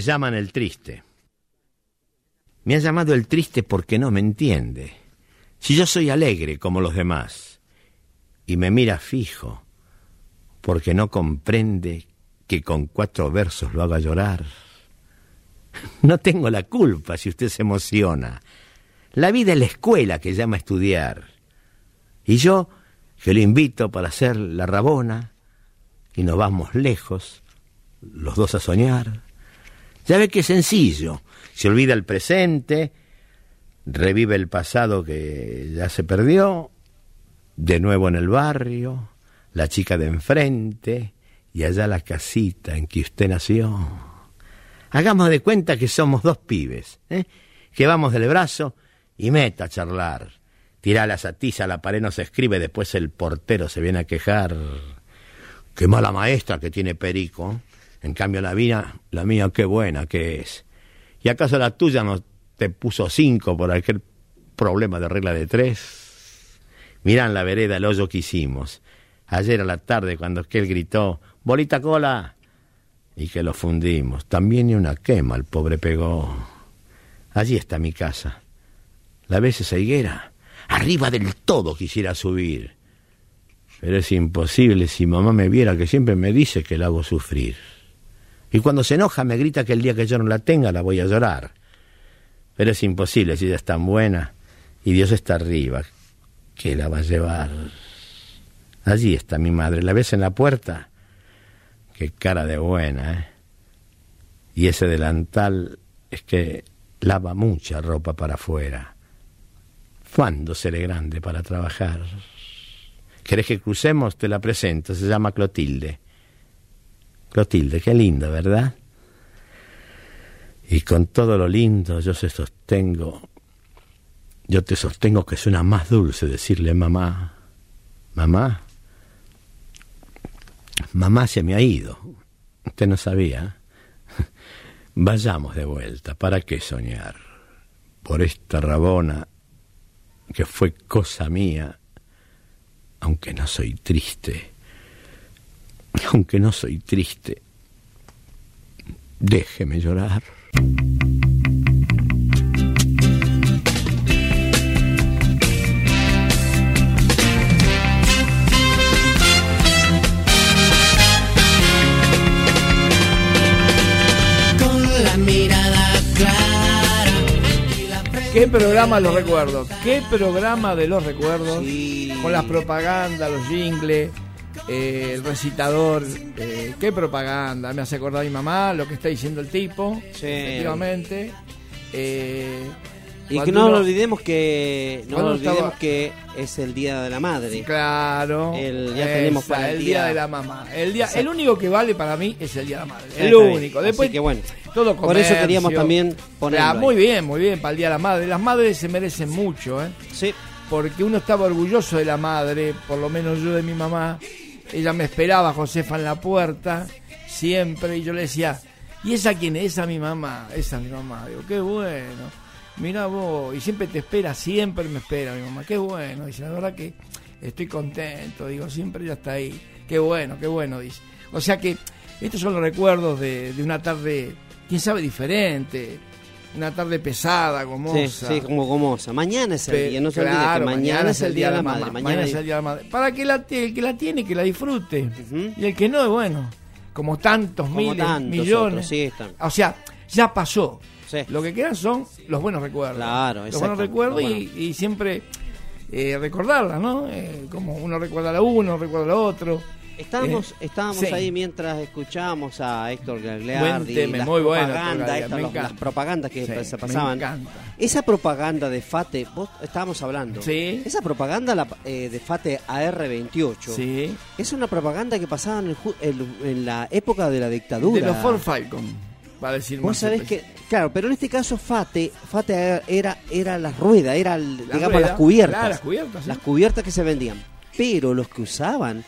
Llaman el triste. Me ha llamado el triste porque no me entiende. Si yo soy alegre como los demás, y me mira fijo, porque no comprende que con cuatro versos lo haga llorar. No tengo la culpa si usted se emociona. La vida es la escuela que llama a estudiar. Y yo, que lo invito para hacer la rabona, y nos vamos lejos, los dos a soñar. Ya ve que sencillo. Se olvida el presente, revive el pasado que ya se perdió, de nuevo en el barrio, la chica de enfrente y allá la casita en que usted nació. Hagamos de cuenta que somos dos pibes, ¿eh? que vamos del brazo y meta a charlar. Tira la satiza la pared, no se escribe, después el portero se viene a quejar. Qué mala maestra que tiene Perico. En cambio la mía, la mía qué buena que es. ¿Y acaso la tuya no te puso cinco por aquel problema de regla de tres? Mirá en la vereda el hoyo que hicimos. Ayer a la tarde cuando aquel gritó, bolita cola, y que lo fundimos. También ni una quema el pobre pegó. Allí está mi casa. ¿La ves esa higuera? Arriba del todo quisiera subir. Pero es imposible si mamá me viera que siempre me dice que la hago sufrir. Y cuando se enoja me grita que el día que yo no la tenga la voy a llorar. Pero es imposible si ella es tan buena y Dios está arriba. que la va a llevar? Allí está mi madre. ¿La ves en la puerta? Qué cara de buena, ¿eh? Y ese delantal es que lava mucha ropa para afuera. ¿Cuándo seré grande para trabajar? ¿Querés que crucemos? Te la presento. Se llama Clotilde. Clotilde, qué linda, ¿verdad? Y con todo lo lindo yo se sostengo, yo te sostengo que suena más dulce decirle mamá, mamá, mamá se me ha ido. Usted no sabía. Vayamos de vuelta, ¿para qué soñar? Por esta rabona que fue cosa mía, aunque no soy triste, aunque no soy triste, déjeme llorar. Qué programa los recuerdos, qué programa de los recuerdos, con las propagandas, los jingles, eh, el recitador. eh, ¿Qué propaganda? Me hace acordar a mi mamá, lo que está diciendo el tipo. Efectivamente. Eh, Y que no uno- olvidemos que no olvidemos estaba- que es el día de la madre. Claro. El- ya Esa, tenemos para el el día día- de la mamá. El día, Exacto. el único que vale para mí es el día de la madre. El único. Así Después que bueno. todo Por eso queríamos también ponerlo Ah, ahí. muy bien, muy bien para el día de la madre. Las madres se merecen mucho, ¿eh? Sí. Porque uno estaba orgulloso de la madre, por lo menos yo de mi mamá. Ella me esperaba, Josefa, en la puerta, siempre, y yo le decía, ¿y esa quién es? Esa mi mamá, esa mi mamá. Digo, qué bueno. Mira vos, y siempre te espera, siempre me espera mi mamá, qué bueno. Dice, la verdad que estoy contento, digo, siempre ella está ahí. Qué bueno, qué bueno, dice. O sea que estos son los recuerdos de, de una tarde, quién sabe, diferente. Una tarde pesada, Sí, gomosa. sí, como gomosa. Mañana es el Pe- día, no se olvide que claro, mañana, es el día de la madre. Mañana, es el día de la madre. Para que la, el que la tiene, que la disfrute. Y el que no, bueno, como tantos Como miles, tantos millones. otros, sí, están. O sea, ya pasó. Lo que quedan son los buenos recuerdos. Claro, Los buenos recuerdos lo y, y siempre eh, recordarla, ¿no? Eh, como uno recuerda a uno, recuerda a la otro. Estábamos, Eh, estábamos sí. ahí mientras escuchábamos a Héctor Gagliardi, Buen las muy bueno, Héctor me los- encanta. las propagandas que Sí, se me pasaban. encanta. Esa propaganda de FATE, vos estábamos hablando. Sí. Esa propaganda la- eh, de FATE AR28 Sí. es una propaganda que pasaba en, el en- en la época de la dictadura. De los Ford Falcon, para decir Vos más sabés que, claro, pero en este caso FATE, FATE era, era la rueda, era el- digamos rueda, las cubiertas. claro, las cubiertas, sí. Las cubiertas que se vendían. Pero los que usaban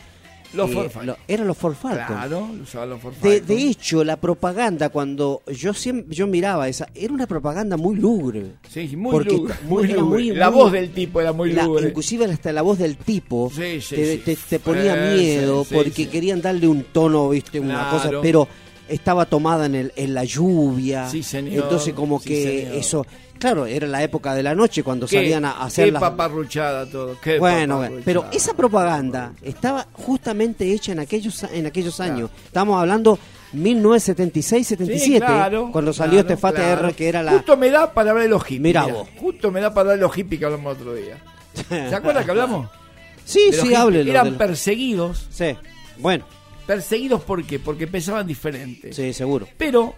Los eh, lo- eran los Ford Falcon. Claro, usaban los Ford De, Falcon. de hecho, la propaganda, cuando yo siempre yo miraba esa, era una propaganda muy lúgubre. Sí, muy Porque lúgubre, muy lúgubre. muy- La muy- voz del tipo era muy la- lúgubre. Inclusive hasta la voz del tipo Sí, sí, te, sí. te- te ponía Eh, miedo porque querían darle un tono, viste, una Claro. cosa, pero estaba tomada en, el, en la lluvia. Sí, señor. Entonces como Sí, que señor. eso, claro, era la época de la noche cuando Qué- salían a hacer qué las... paparruchada todo. Qué Bueno, paparruchada. pero esa propaganda estaba justamente hecha en aquellos en aquellos años. Estamos hablando 1976-77, Sí, claro, cuando salió claro, este FATE. R que era la Justo me da para hablar de los hippies. Mirá vos. Justo me da para hablar de los hippies que hablamos otro día. ¿Se acuerdan que hablamos? Sí, De sí, háblelo. Eran de perseguidos. Sí, bueno. ¿Perseguidos por qué? Porque pensaban diferente. Sí, seguro. Pero,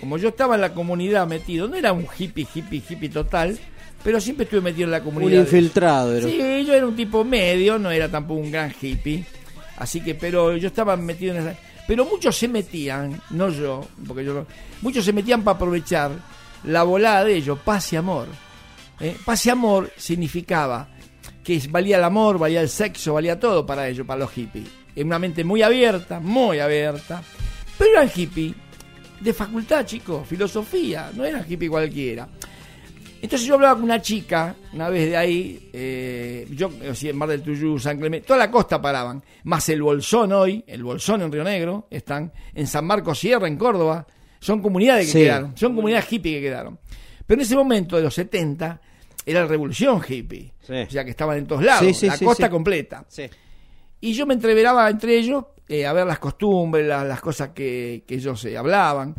como yo estaba en la comunidad metido, no era un hippie, hippie, hippie total, pero siempre estuve metido en la Un comunidad. infiltrado era. Sí, yo era un tipo medio, no era tampoco un gran hippie. Así que, pero yo estaba metido en esa. Pero muchos se metían, no yo, porque yo no- Muchos se metían para aprovechar la volada de ellos, paz y amor. ¿eh? Paz y amor significaba que valía el amor, valía el sexo, valía todo para ellos, para los hippies. En una mente muy abierta, muy abierta. Pero eran hippies de facultad, chicos, filosofía, no eran hippie cualquiera. Entonces yo hablaba con una chica, una vez de ahí, eh, yo, o sea, en Mar del Tuyú, San Clemente, toda la costa paraban, más el Bolsón hoy, el Bolsón en Río Negro, están en San Marcos Sierra, en Córdoba, son comunidades que Sí. quedaron, son comunidades hippie que quedaron. Pero en ese momento de los 70, era la revolución hippie, o sea que estaban en todos lados, Sí, la costa sí. completa. Y yo me entreveraba entre ellos eh, a ver las costumbres, la- las cosas que, que ellos eh, hablaban.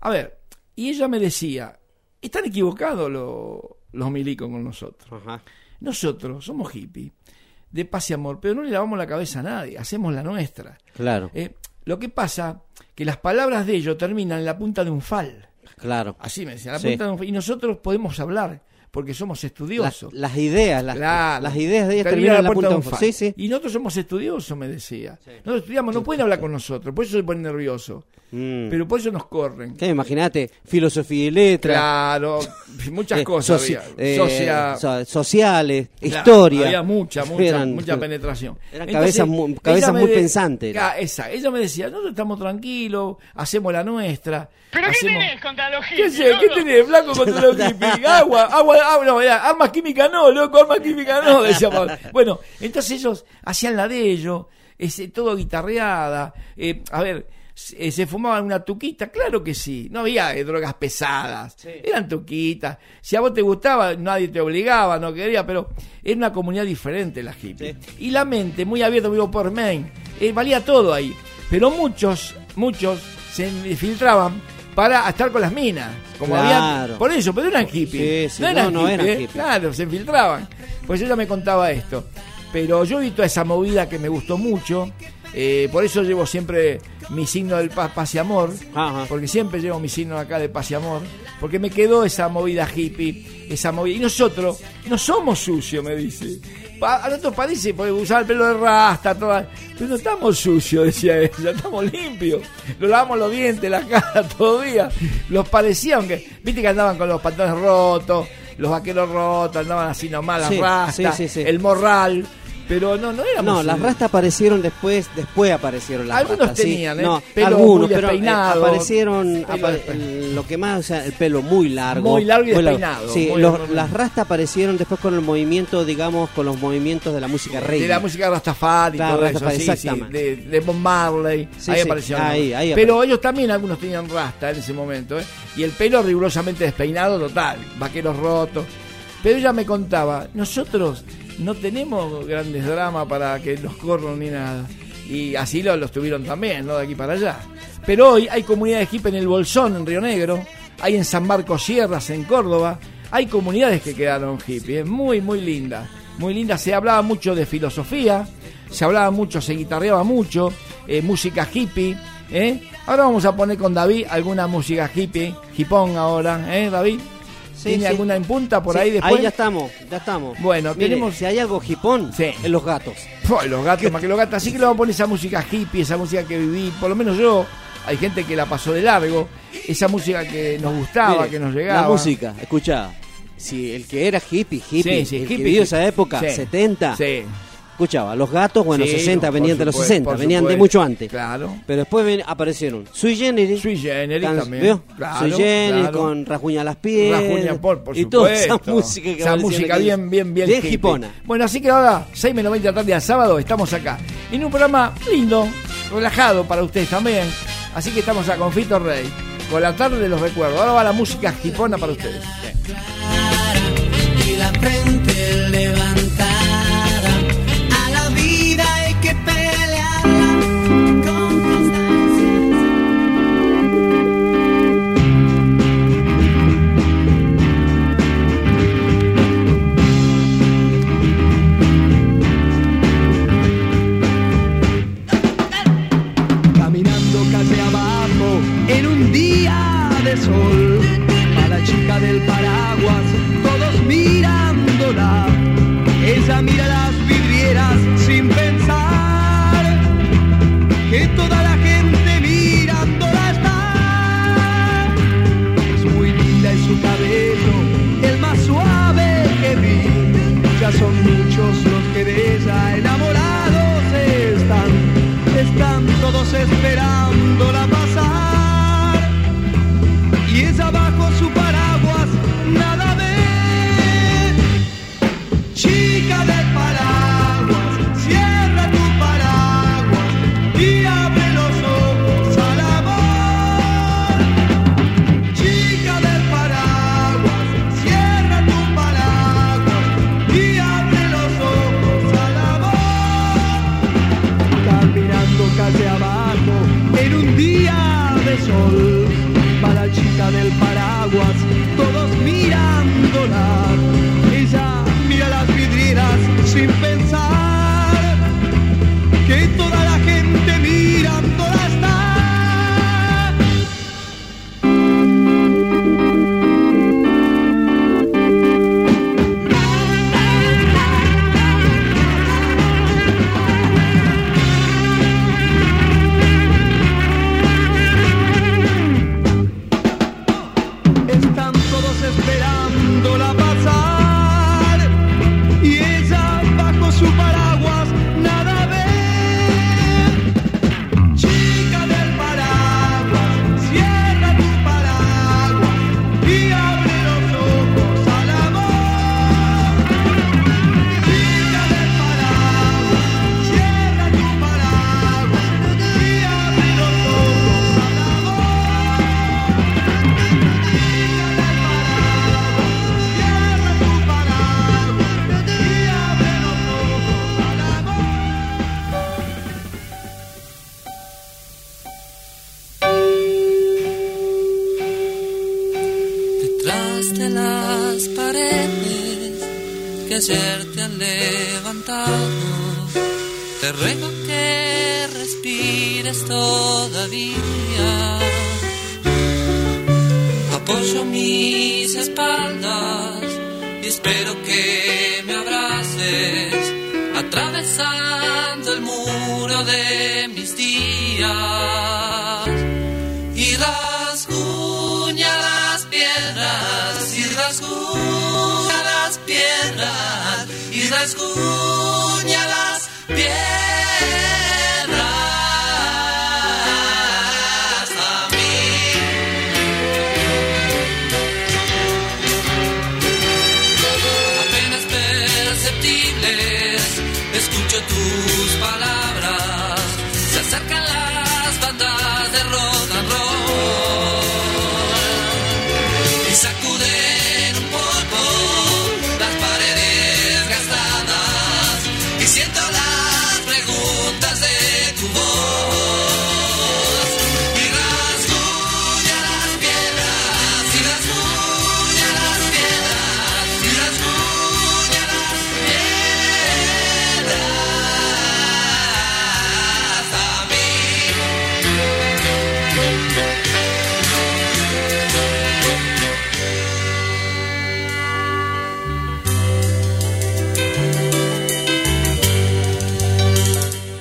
A ver, y ella me decía, están equivocados lo- los milicos con nosotros. Nosotros somos hippies, de paz y amor, pero no le lavamos la cabeza a nadie, hacemos la nuestra. Claro, Eh, lo que pasa que las palabras de ellos terminan en la punta de un fal. claro. Así me decía, la Sí. punta de un fal. Y nosotros podemos hablar porque somos estudiosos. las ideas, las, Claro. las ideas de ellas Termina terminan en la puerta punta de un un fa- fal. Sí, sí. Y nosotros somos estudiosos, me decía. Nosotros estudiamos, no pueden hablar con nosotros, por eso se ponen nerviosos. Mm. Pero por eso nos corren. ¿Qué? Imagínate, filosofía y letras. Claro, muchas eh, cosas soci- había. eh, Socia- so- sociales, Claro, historia. Había mucha, mucha, Eran- mucha penetración. Eran cabezas cabezas muy pensantes. Esa, ella me decía, nosotros estamos tranquilos, hacemos la nuestra. ¿Pero qué hacemos... tenés contra los ¿Qué, hippies? sé? ¿Qué tenés, flaco, contra los hippies? Agua, agua, agua, no, mirá, armas químicas no, loco, armas químicas no, decía Pablo. Bueno, entonces ellos hacían la de ellos, ese, todo guitarreada. eh, a ver, se, eh, se fumaban una tuquita, claro que sí, no había eh, drogas pesadas, eran tuquitas. Si a vos te gustaba, nadie te obligaba, no quería, pero era una comunidad diferente la hippie. Y la mente, muy abierta, vivo por Main, eh, valía todo ahí. Pero muchos, muchos se filtraban para estar con las minas. Como Claro. había, por eso, pero eran hippies. Sí, sí, no eran no, no hippies, eran hippies. Claro, se infiltraban. Pues ella me contaba esto. Pero yo vi toda esa movida que me gustó mucho. Eh, por eso llevo siempre mi signo del paz, paz y amor. Porque siempre llevo mi signo acá de paz y amor. Porque me quedó esa movida hippie, esa movida. Y nosotros no somos sucios, me dice. Pa- a nosotros parece, porque usaba el pelo de rasta, toda, pero no estamos sucios, decía ella, estamos limpios. Nos lavamos los dientes, la cara, todo día. Los parecía, aunque, viste que andaban con los pantalones rotos, los vaqueros rotos, andaban así nomás, las Sí, rastas, sí, sí, sí. el morral. Pero no, no éramos. No, las rastas aparecieron después, después aparecieron las Algunos rastas. sí. tenían, ¿eh? No, Pelo algunos, muy pero eh, aparecieron el- lo que más, o sea, el pelo muy largo. Muy largo y muy despeinado, Sí, muy- los- muy- las rastas aparecieron después con el movimiento, digamos, con los movimientos de la música rey. de la música Rastafari y Claro, todo Rastafari, eso, sí, sí, de, de Bob Marley, Sí, ahí sí, ahí Pero ellos también, algunos tenían rasta en ese momento, ¿eh? y el pelo rigurosamente despeinado total, vaqueros rotos. Pero ella me contaba, nosotros no tenemos grandes dramas para que nos corran ni nada. Y así lo- los tuvieron también, ¿no? De aquí para allá. Pero hoy hay comunidades hippie en el Bolsón, en Río Negro, hay en San Marcos Sierras, en Córdoba, hay comunidades que quedaron hippie, ¿eh? muy, muy lindas. Muy lindas, se hablaba mucho de filosofía, se hablaba mucho, se guitarreaba mucho, eh, música hippie. ¿eh? Ahora vamos a poner con David alguna música hippie, hipón ahora, ¿eh, David? Sí, ¿Tiene sí. alguna en punta por ahí después? Ahí ya estamos, ya estamos. Bueno, Mire, tenemos- Si hay algo hipón, en los gatos. Los gatos, más que los gatos. Así que le vamos a poner esa música hippie, esa música que viví, por lo menos yo. Hay gente que la pasó de largo. Esa música que nos gustaba, Mire, que nos llegaba. La música, escucha. Si el que era hippie, hippie, Sí, sí, el hippie, que vivió sí. esa época, Sí. 70, Sí. Escuchaba, los gatos, bueno, Sí, 60 por venían de los supuesto, 60, por venían de supuesto. mucho antes. Claro. Pero después ven- aparecieron Sui Generis, Sui Generis can- también. ¿vio? Claro, Sui Generis claro. con Rasguña las pies. Rajuña, por, por y toda esa supuesto. música que Esa música bien, bien, bien. Bien hipona. Bueno, así que ahora, 6 menos 20 de la tarde al sábado, estamos acá. En un programa lindo, relajado para ustedes también. Así que estamos a Confito Rey, con la tarde de los recuerdos. Ahora va la música hipona para ustedes. y la frente levantada. sol, a la chica del paraguas, todos mirándola. Ella mira las vidrieras sin pensar que toda la gente mirándola está. Es muy linda en su cabello, el más suave que vi. Ya son muchos los que de ella enamorados están, están todos esperándola ayer te han levantado. Te ruego que respires todavía. Apoyo mis espaldas y espero que me abraces, atravesando el muro de mis días. Piedras, y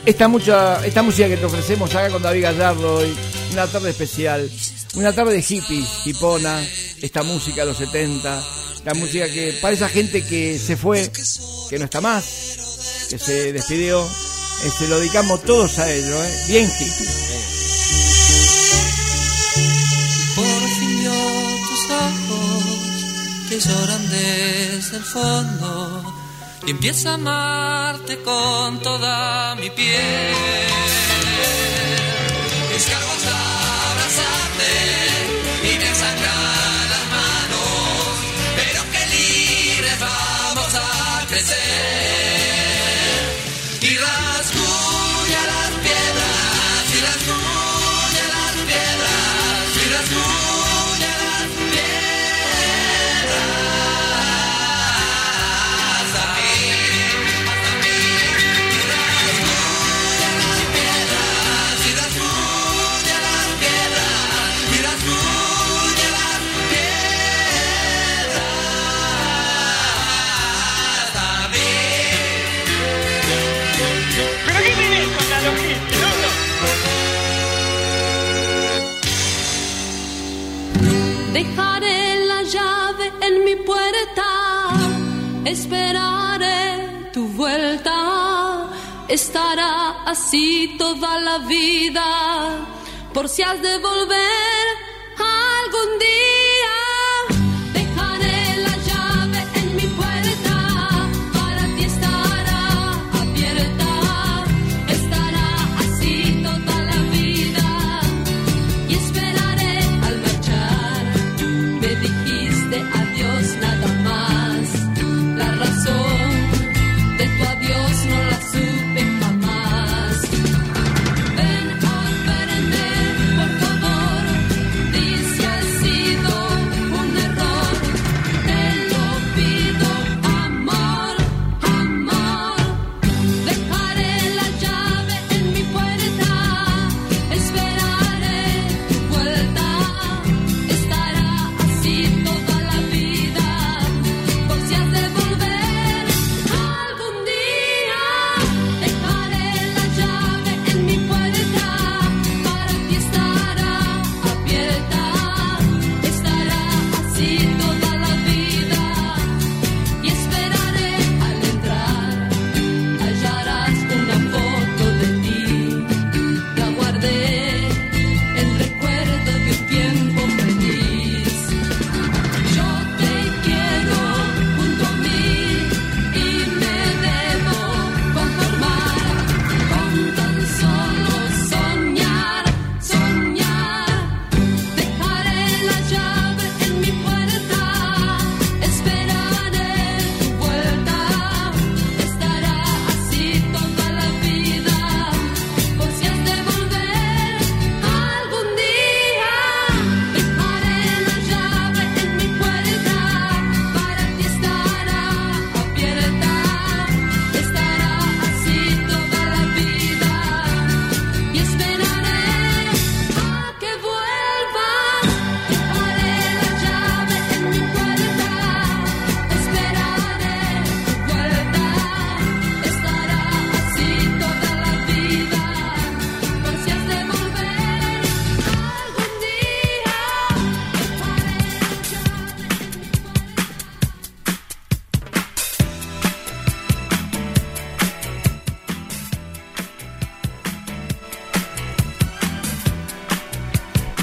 Esta, mucha, esta música que te ofrecemos acá con David Gallardo hoy, una tarde especial, una tarde de hippies, hipona, esta música de los 70, la música que para esa gente que se fue, que no está más, que se despidió, eh, se lo dedicamos todos a ellos, ¿eh? bien hippie. Por fin vio tus ojos que lloran desde el fondo y empiezo a amarte con toda mi piel. Descargo hasta abrazarte y me sangran las manos, pero que libres vamos a crecer. Dejaré la llave en mi puerta, esperaré tu vuelta. Estará así toda la vida, por si has de volver algún día.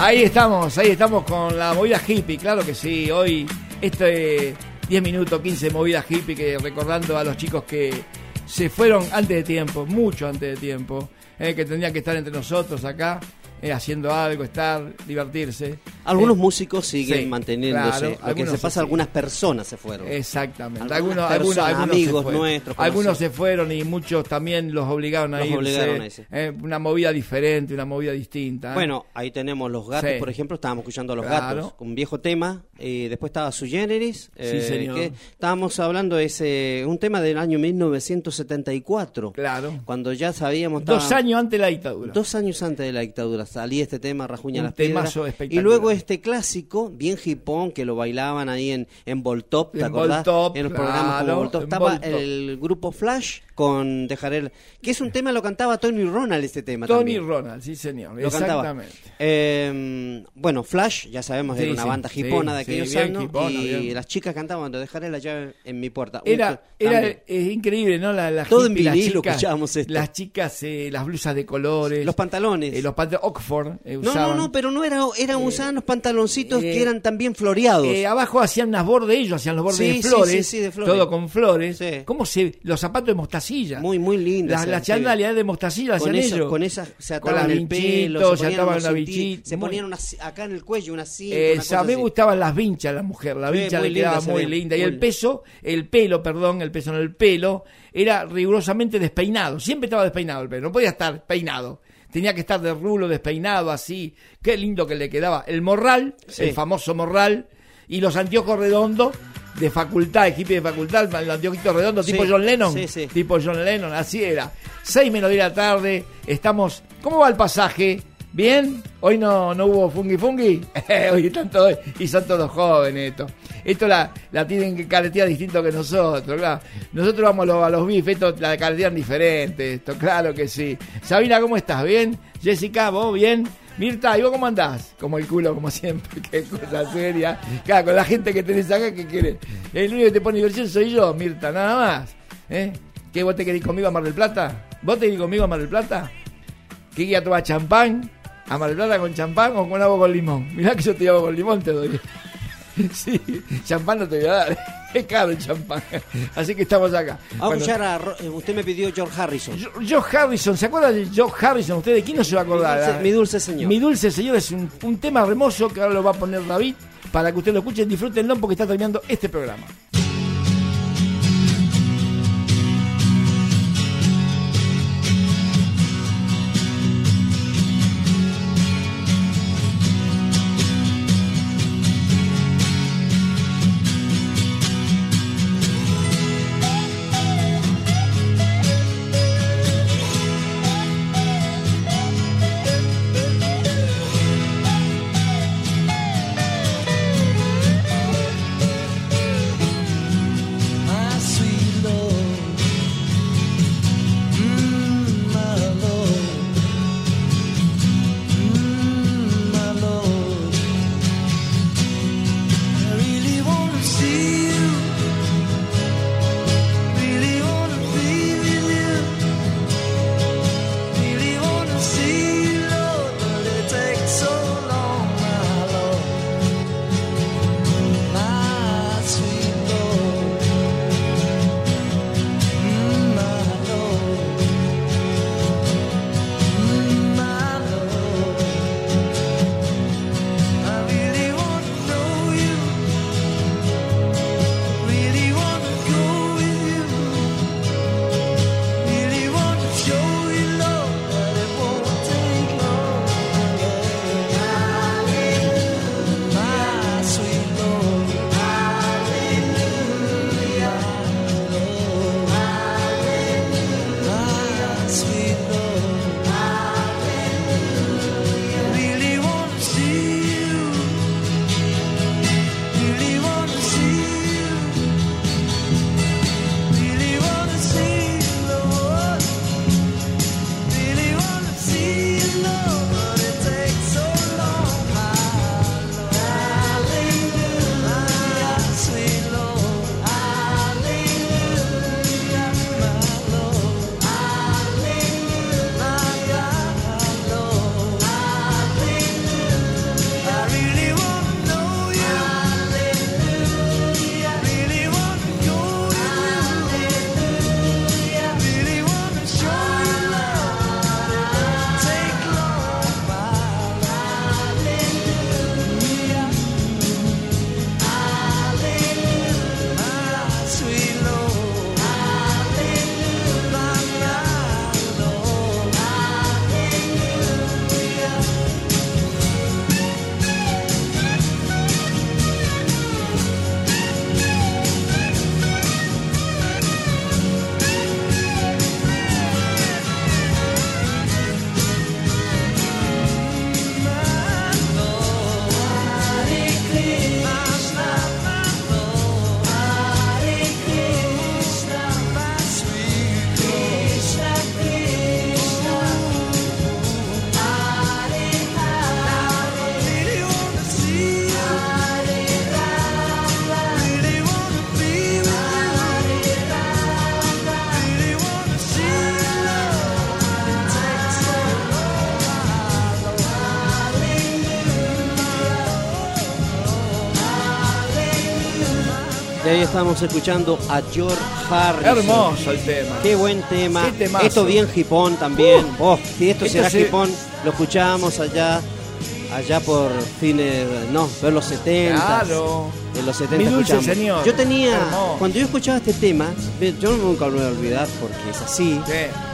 Ahí estamos, ahí estamos con la movida hippie, claro que sí. Hoy, este 10 minutos, 15 movida hippie, que recordando a los chicos que se fueron antes de tiempo, mucho antes de tiempo, eh, que tendrían que estar entre nosotros acá, eh, haciendo algo, estar, divertirse. Algunos Eh, músicos siguen sí, manteniéndose. claro, Lo que se pasa, algunas personas se fueron. Exactamente. Algunas Algunos, algunos, personas, algunos se amigos nuestros, Algunos se fueron y muchos también los obligaron a Los irse. obligaron a irse. Eh, una movida diferente, una movida distinta. ¿eh? Bueno, ahí tenemos los gatos, Sí. por ejemplo, estábamos escuchando a los Claro. gatos, un viejo tema, y después estaba Su Generis, eh, señor. que estábamos hablando de ese, un tema del año 1974. Claro. Cuando ya sabíamos... Dos años antes de la dictadura. Dos años antes de la dictadura salía este tema, Rajuña Un las Piedras. Y luego este clásico, bien hipón, que lo bailaban ahí en, en Voltop, ¿te En acordás? Voltop, en los programas como Voltop. Estaba Voltop. el grupo Flash con Dejaré... el- Que es un tema, lo cantaba Tony Ronald este tema Tony también. Ronald, sí señor. Lo cantaba. Exactamente. Eh, bueno, Flash, ya sabemos, Sí, era una sí, banda sí, hipona de y las chicas cantaban, "Te dejaré la llave en mi puerta. Era, era es increíble, ¿no? La, la Todo en hippie, las vinilo chicas- escuchábamos esto. Las chicas, eh, las blusas de colores. Los pantalones. eh, los pantalones Oxford eh, No, no, usaban. no, pero no era, eran usaban los pantaloncitos eh, que eran también floreados. Eh, abajo hacían unas bordes, ellos hacían los bordes Sí, de flores, sí, sí, de flores. todo con flores. ¿Cómo se, los zapatos de mostacilla? Muy, muy lindas. Las, las sí. chandalias de mostacilla las con hacían eso- ellos. Con esas se Con ataban las el pelo, se ataban una vinchita. se ponían una acá en el cuello una cinta, Eh, una cosa a mí me gustaban las vinchas, la mujer. La vincha le quedaba linda muy linda. Y el peso, el pelo, perdón, el peso en el pelo, era rigurosamente despeinado. Siempre estaba despeinado el pelo. No podía estar peinado. Tenía que estar de rulo, despeinado, así. Qué lindo que le quedaba. El morral, Sí. el famoso morral, y los anteojos redondos de facultad, hippie de facultad, el anteojito redondo, Sí, tipo John Lennon. sí, sí. Tipo John Lennon, así era. Seis menos de la tarde, estamos. ¿Cómo va el pasaje? ¿Bien? Hoy no, no hubo fungi fungi. Hoy están todos, y son todos jóvenes esto. Esto la, la tienen que caretear distinto que nosotros, claro. Nosotros vamos a los, los bifes, esto la caretean diferente, esto, claro que sí. Sabina, ¿cómo estás? ¿Bien? Jessica, ¿vos bien? Mirta, ¿y vos cómo andás? Como el culo, como siempre, qué cosa seria. Claro, con la gente que tenés acá, ¿qué querés? El único que te pone diversión soy yo, Mirta, nada más. ¿Eh? ¿Qué vos te querés conmigo a Mar del Plata? ¿Vos te querés conmigo a Mar del Plata? ¿Qué querés tomar champán? ¿A Mar Plata con champán o con agua con limón? Mirá que yo te agua con limón te doy. Sí, champán no te voy a dar. Es caro el champán. Así que estamos acá. Vamos a Bueno, a Ro- eh, usted me pidió George Harrison. Joe Harrison, ¿se acuerdan de Joe Harrison? ¿Usted de quién no se va a acordar? Mi dulce- mi dulce señor. Mi dulce señor es un, un tema hermoso que ahora lo va a poner David para que usted lo escuche. Disfrútenlo porque está terminando este programa. Estamos escuchando a George Harrison. Hermoso el tema. Qué buen tema. Qué. Esto bien hipón también. Oh, si esto, Esto será se- hipón, lo escuchábamos allá, allá por fines, no, por los 70. Claro. En los 70 Mi dulce escuchamos. señor. Yo tenía, Hermoso. cuando yo escuchaba este tema, yo nunca lo voy a olvidar porque es así.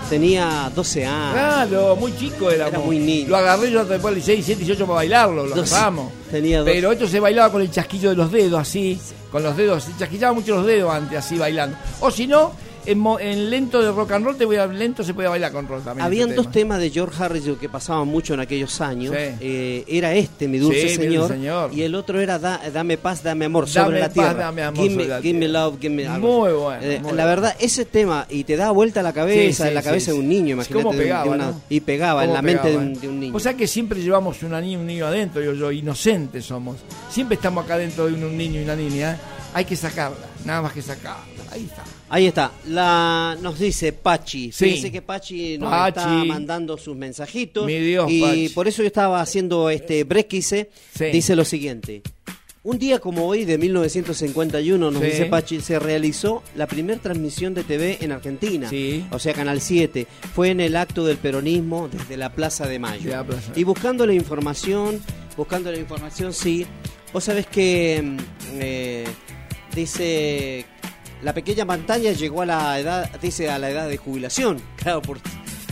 Tenía 12 años. Claro, muy chico era. Era muy niño. Lo agarré yo después de 6, 7, 18 para bailarlo, lo Dos- agarramos. Tenía dos- Pero esto se bailaba con el chasquillo de los dedos, así. Con los dedos, se chasquillaba mucho los dedos antes, así bailando. O si no, en, lento de rock and roll, te voy a, lento se podía bailar con rock también. Habían este dos tema. temas de George Harrison que pasaban mucho en aquellos años. Sí. Eh, era este, Mi Dulce, Sí, Mi señor, Dulce Señor. Y el otro era Da- Dame Paz, Dame Amor, Dame sobre la paz, tierra. dame amor give, me, la give me love, give me algo Muy bueno, Eh, muy la verdad, ese tema, y te da vuelta la cabeza, en la cabeza de un niño, imagínate. cómo de pegaba, una- ¿no? Y pegaba en la mente de un, de un niño. O sea que siempre llevamos una niña, un niño adentro, yo, yo, inocentes somos. Siempre estamos acá dentro de un, un niño y una niña. ¿eh? Hay que sacarla, nada más que sacarla. Ahí está. Ahí está, la, nos dice Pachi. Sí. Fíjense que Pachi nos Pachi. está mandando sus mensajitos. Mi Dios, y Pachi. por eso yo estaba haciendo este brequise. Sí. Dice lo siguiente. Un día como hoy, de 1951, nos Sí. dice Pachi, se realizó la primera transmisión de TV en Argentina. Sí. O sea, Canal 7. Fue en el acto del peronismo desde la Plaza de Mayo. De la Plaza. Y buscando la información, buscando la información, sí. Vos sabés que mm, eh, dice la pequeña pantalla llegó a la edad, dice a la edad de jubilación, claro, por,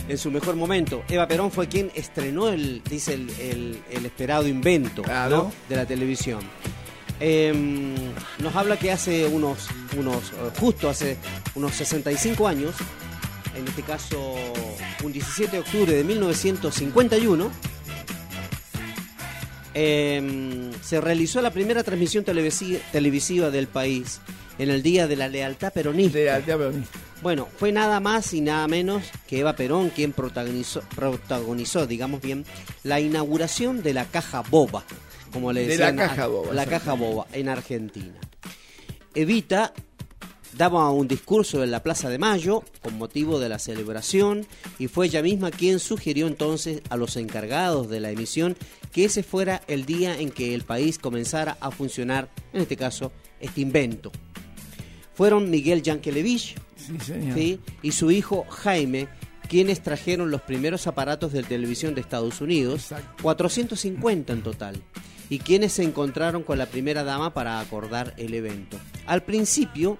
en su mejor momento. Eva Perón fue quien estrenó el, dice el, el- el esperado invento Claro. ¿no? de la televisión. Em, nos habla que hace unos, unos, eh, justo hace unos 65 años, en este caso un 17 de octubre de 1951, em, se realizó la primera transmisión televisi- televisiva del país en el Día de la Lealtad Peronista. De aldea peronista. Bueno, fue nada más y nada menos que Eva Perón quien protagonizó, protagonizó digamos bien, la inauguración de la Caja Boba, como le De decían. la Caja a- Boba, La. Caja Boba, en Argentina. Evita daba un discurso en la Plaza de Mayo con motivo de la celebración y fue ella misma quien sugirió entonces a los encargados de la emisión que ese fuera el día en que el país comenzara a funcionar, en este caso, este invento. Fueron Miguel Yankelevich Sí, señor. ¿sí? y su hijo Jaime quienes trajeron los primeros aparatos de televisión de Estados Unidos, 450 en total, y quienes se encontraron con la primera dama para acordar el evento. Al principio,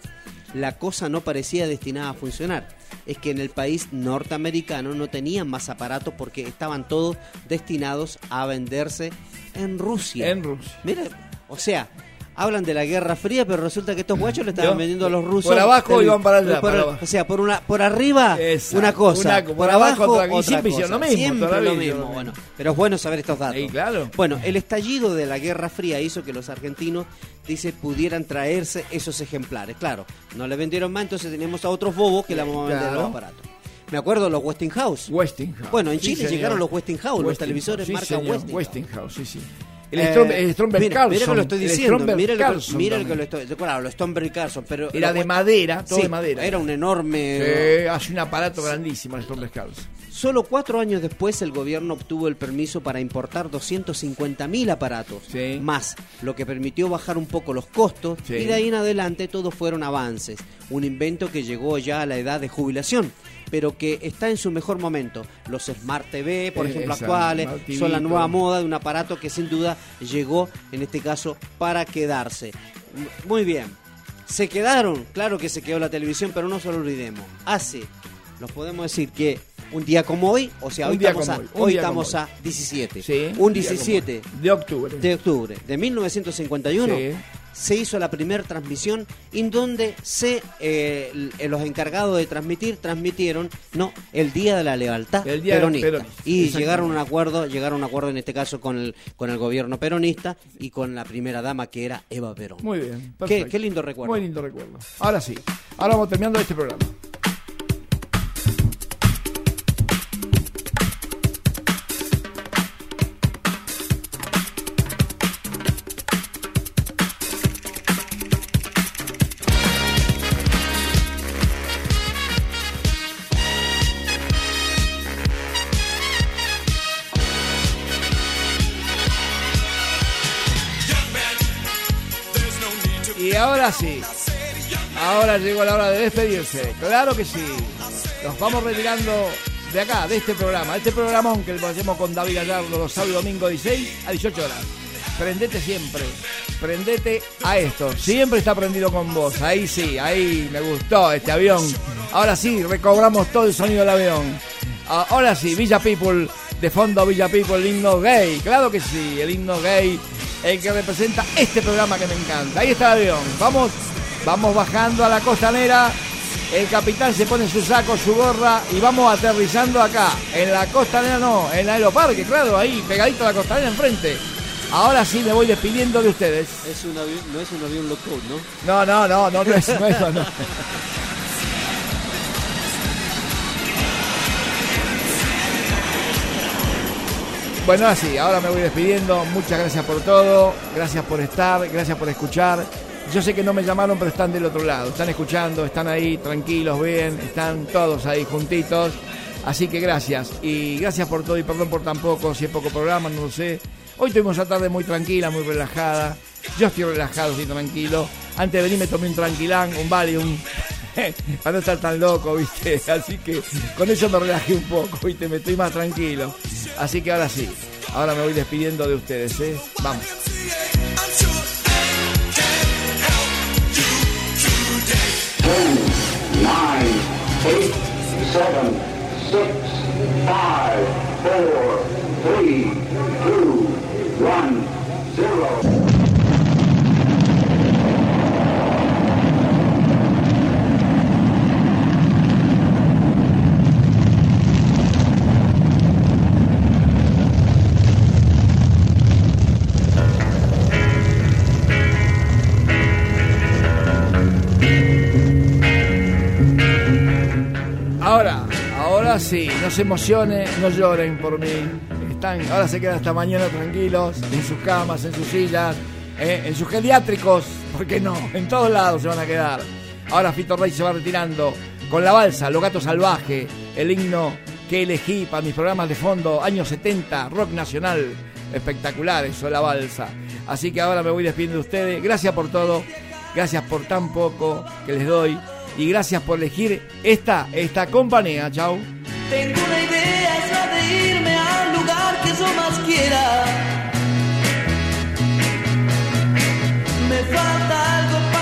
la cosa no parecía destinada a funcionar. Es que en el país norteamericano no tenían más aparatos porque estaban todos destinados a venderse en Rusia. En Rusia. Mira, o sea, hablan de la Guerra Fría, pero resulta que estos guachos le estaban vendiendo a los rusos. por abajo Tele- iban para allá, por- para. O sea, por una, por arriba Exacto. una cosa, Una- por, por abajo abajo otra- y otra siempre cosa. lo mismo, Siempre lo mismo. lo Bueno, pero es bueno saber estos datos. Sí, claro. Bueno, el estallido de la Guerra Fría hizo que los argentinos, dice, pudieran traerse esos ejemplares. Claro, no le vendieron más, entonces tenemos a otros bobos que le vamos a vender Claro. los aparatos. Me acuerdo los Westinghouse. Westinghouse. Bueno, en Sí, Chile señor. llegaron los Westinghouse, los televisores sí, marca señor, Westinghouse. Westinghouse, sí, sí. El, Eh, Strom- el Stromberg mira, Carlson. Mira que lo estoy diciendo. Mira, lo que- mira lo que lo estoy. Claro, los Stromberg Carlson, pero. Era de madera, todo Sí, de madera. Era un enorme. Sí, hace un aparato grandísimo el Stromberg Carlson. Solo cuatro años después el gobierno obtuvo el permiso para importar 250.000 aparatos, más lo que permitió bajar un poco los costos y de ahí en adelante todos fueron avances. Un invento que llegó ya a la edad de jubilación, pero que está en su mejor momento. Los Smart TV, por Eh, ejemplo, actuales, son la nueva moda de un aparato que sin duda llegó, en este caso, para quedarse. Muy bien. Se quedaron, claro que se quedó la televisión, pero no se lo olvidemos. Hace, nos podemos decir que un día como hoy, o sea, hoy estamos, a, hoy, hoy estamos a 17. Sí, un un día como 17 De octubre. de octubre de 1951 Sí. Se hizo la primera transmisión en donde se eh, los encargados de transmitir transmitieron no el día de la lealtad El día peronista peronista, y llegaron a un acuerdo llegaron a un acuerdo en este caso con el con el gobierno peronista y con la primera dama que era Eva Perón Muy bien. qué, qué lindo recuerdo Muy lindo recuerdo. Ahora sí. Ahora vamos terminando este programa. Ahora sí. ahora llegó la hora de despedirse. Claro que sí. Nos vamos retirando de acá, de este programa. Este programón que lo hacemos con David Gallardo los sábados y domingos 16 a 18 horas. Prendete siempre. Prendete a esto. Siempre está prendido con vos. Ahí sí, ahí me gustó este avión. Ahora sí, recobramos todo el sonido del avión. Ah, Ahora sí, Villa People, de fondo Villa People, el himno gay. Claro que sí, el himno gay, el que representa este programa que me encanta. Ahí está el avión. Vamos, vamos bajando a la costanera. El capitán se pone su saco, su gorra y vamos aterrizando acá. En la costanera no, en el aeroparque, claro, ahí, pegadito a la costanera enfrente. Ahora sí me voy despidiendo de ustedes. Es un avión, no es un avión cost, ¿no? No, no, no, no, no es, no no. Bueno, así, ahora me voy despidiendo. Muchas gracias por todo. Gracias por estar, gracias por escuchar. Yo sé que no me llamaron, pero están del otro lado. Están escuchando, están ahí tranquilos, bien, están todos ahí juntitos. Así que gracias. Y gracias por todo y perdón por tan poco, si es poco programa, no lo sé. Hoy tuvimos una tarde muy tranquila, muy relajada. Yo estoy relajado, estoy tranquilo. Antes de venir me tomé un tranquilán, un Valium. Para no estar tan loco, ¿viste? Así que con eso me relajé un poco, ¿viste? Me estoy más tranquilo. Así que ahora sí, ahora me voy despidiendo de ustedes, ¿eh? Vamos. Sí, no se emocionen, no lloren por mí. Están, ahora se quedan hasta mañana tranquilos, en sus camas, en sus sillas, eh, en sus geriátricos, ¿por qué no? En todos lados se van a quedar. Ahora Fito Rey se va retirando con la balsa, Los Gatos Salvajes, el himno que elegí para mis programas de fondo, años 70, rock nacional, espectacular eso, la balsa. Así que ahora me voy despidiendo de ustedes. Gracias por todo, gracias por tan poco que les doy y gracias por elegir esta, esta compañía. Chao. Tengo una idea, es la de irme al lugar que yo más quiera. Me falta algo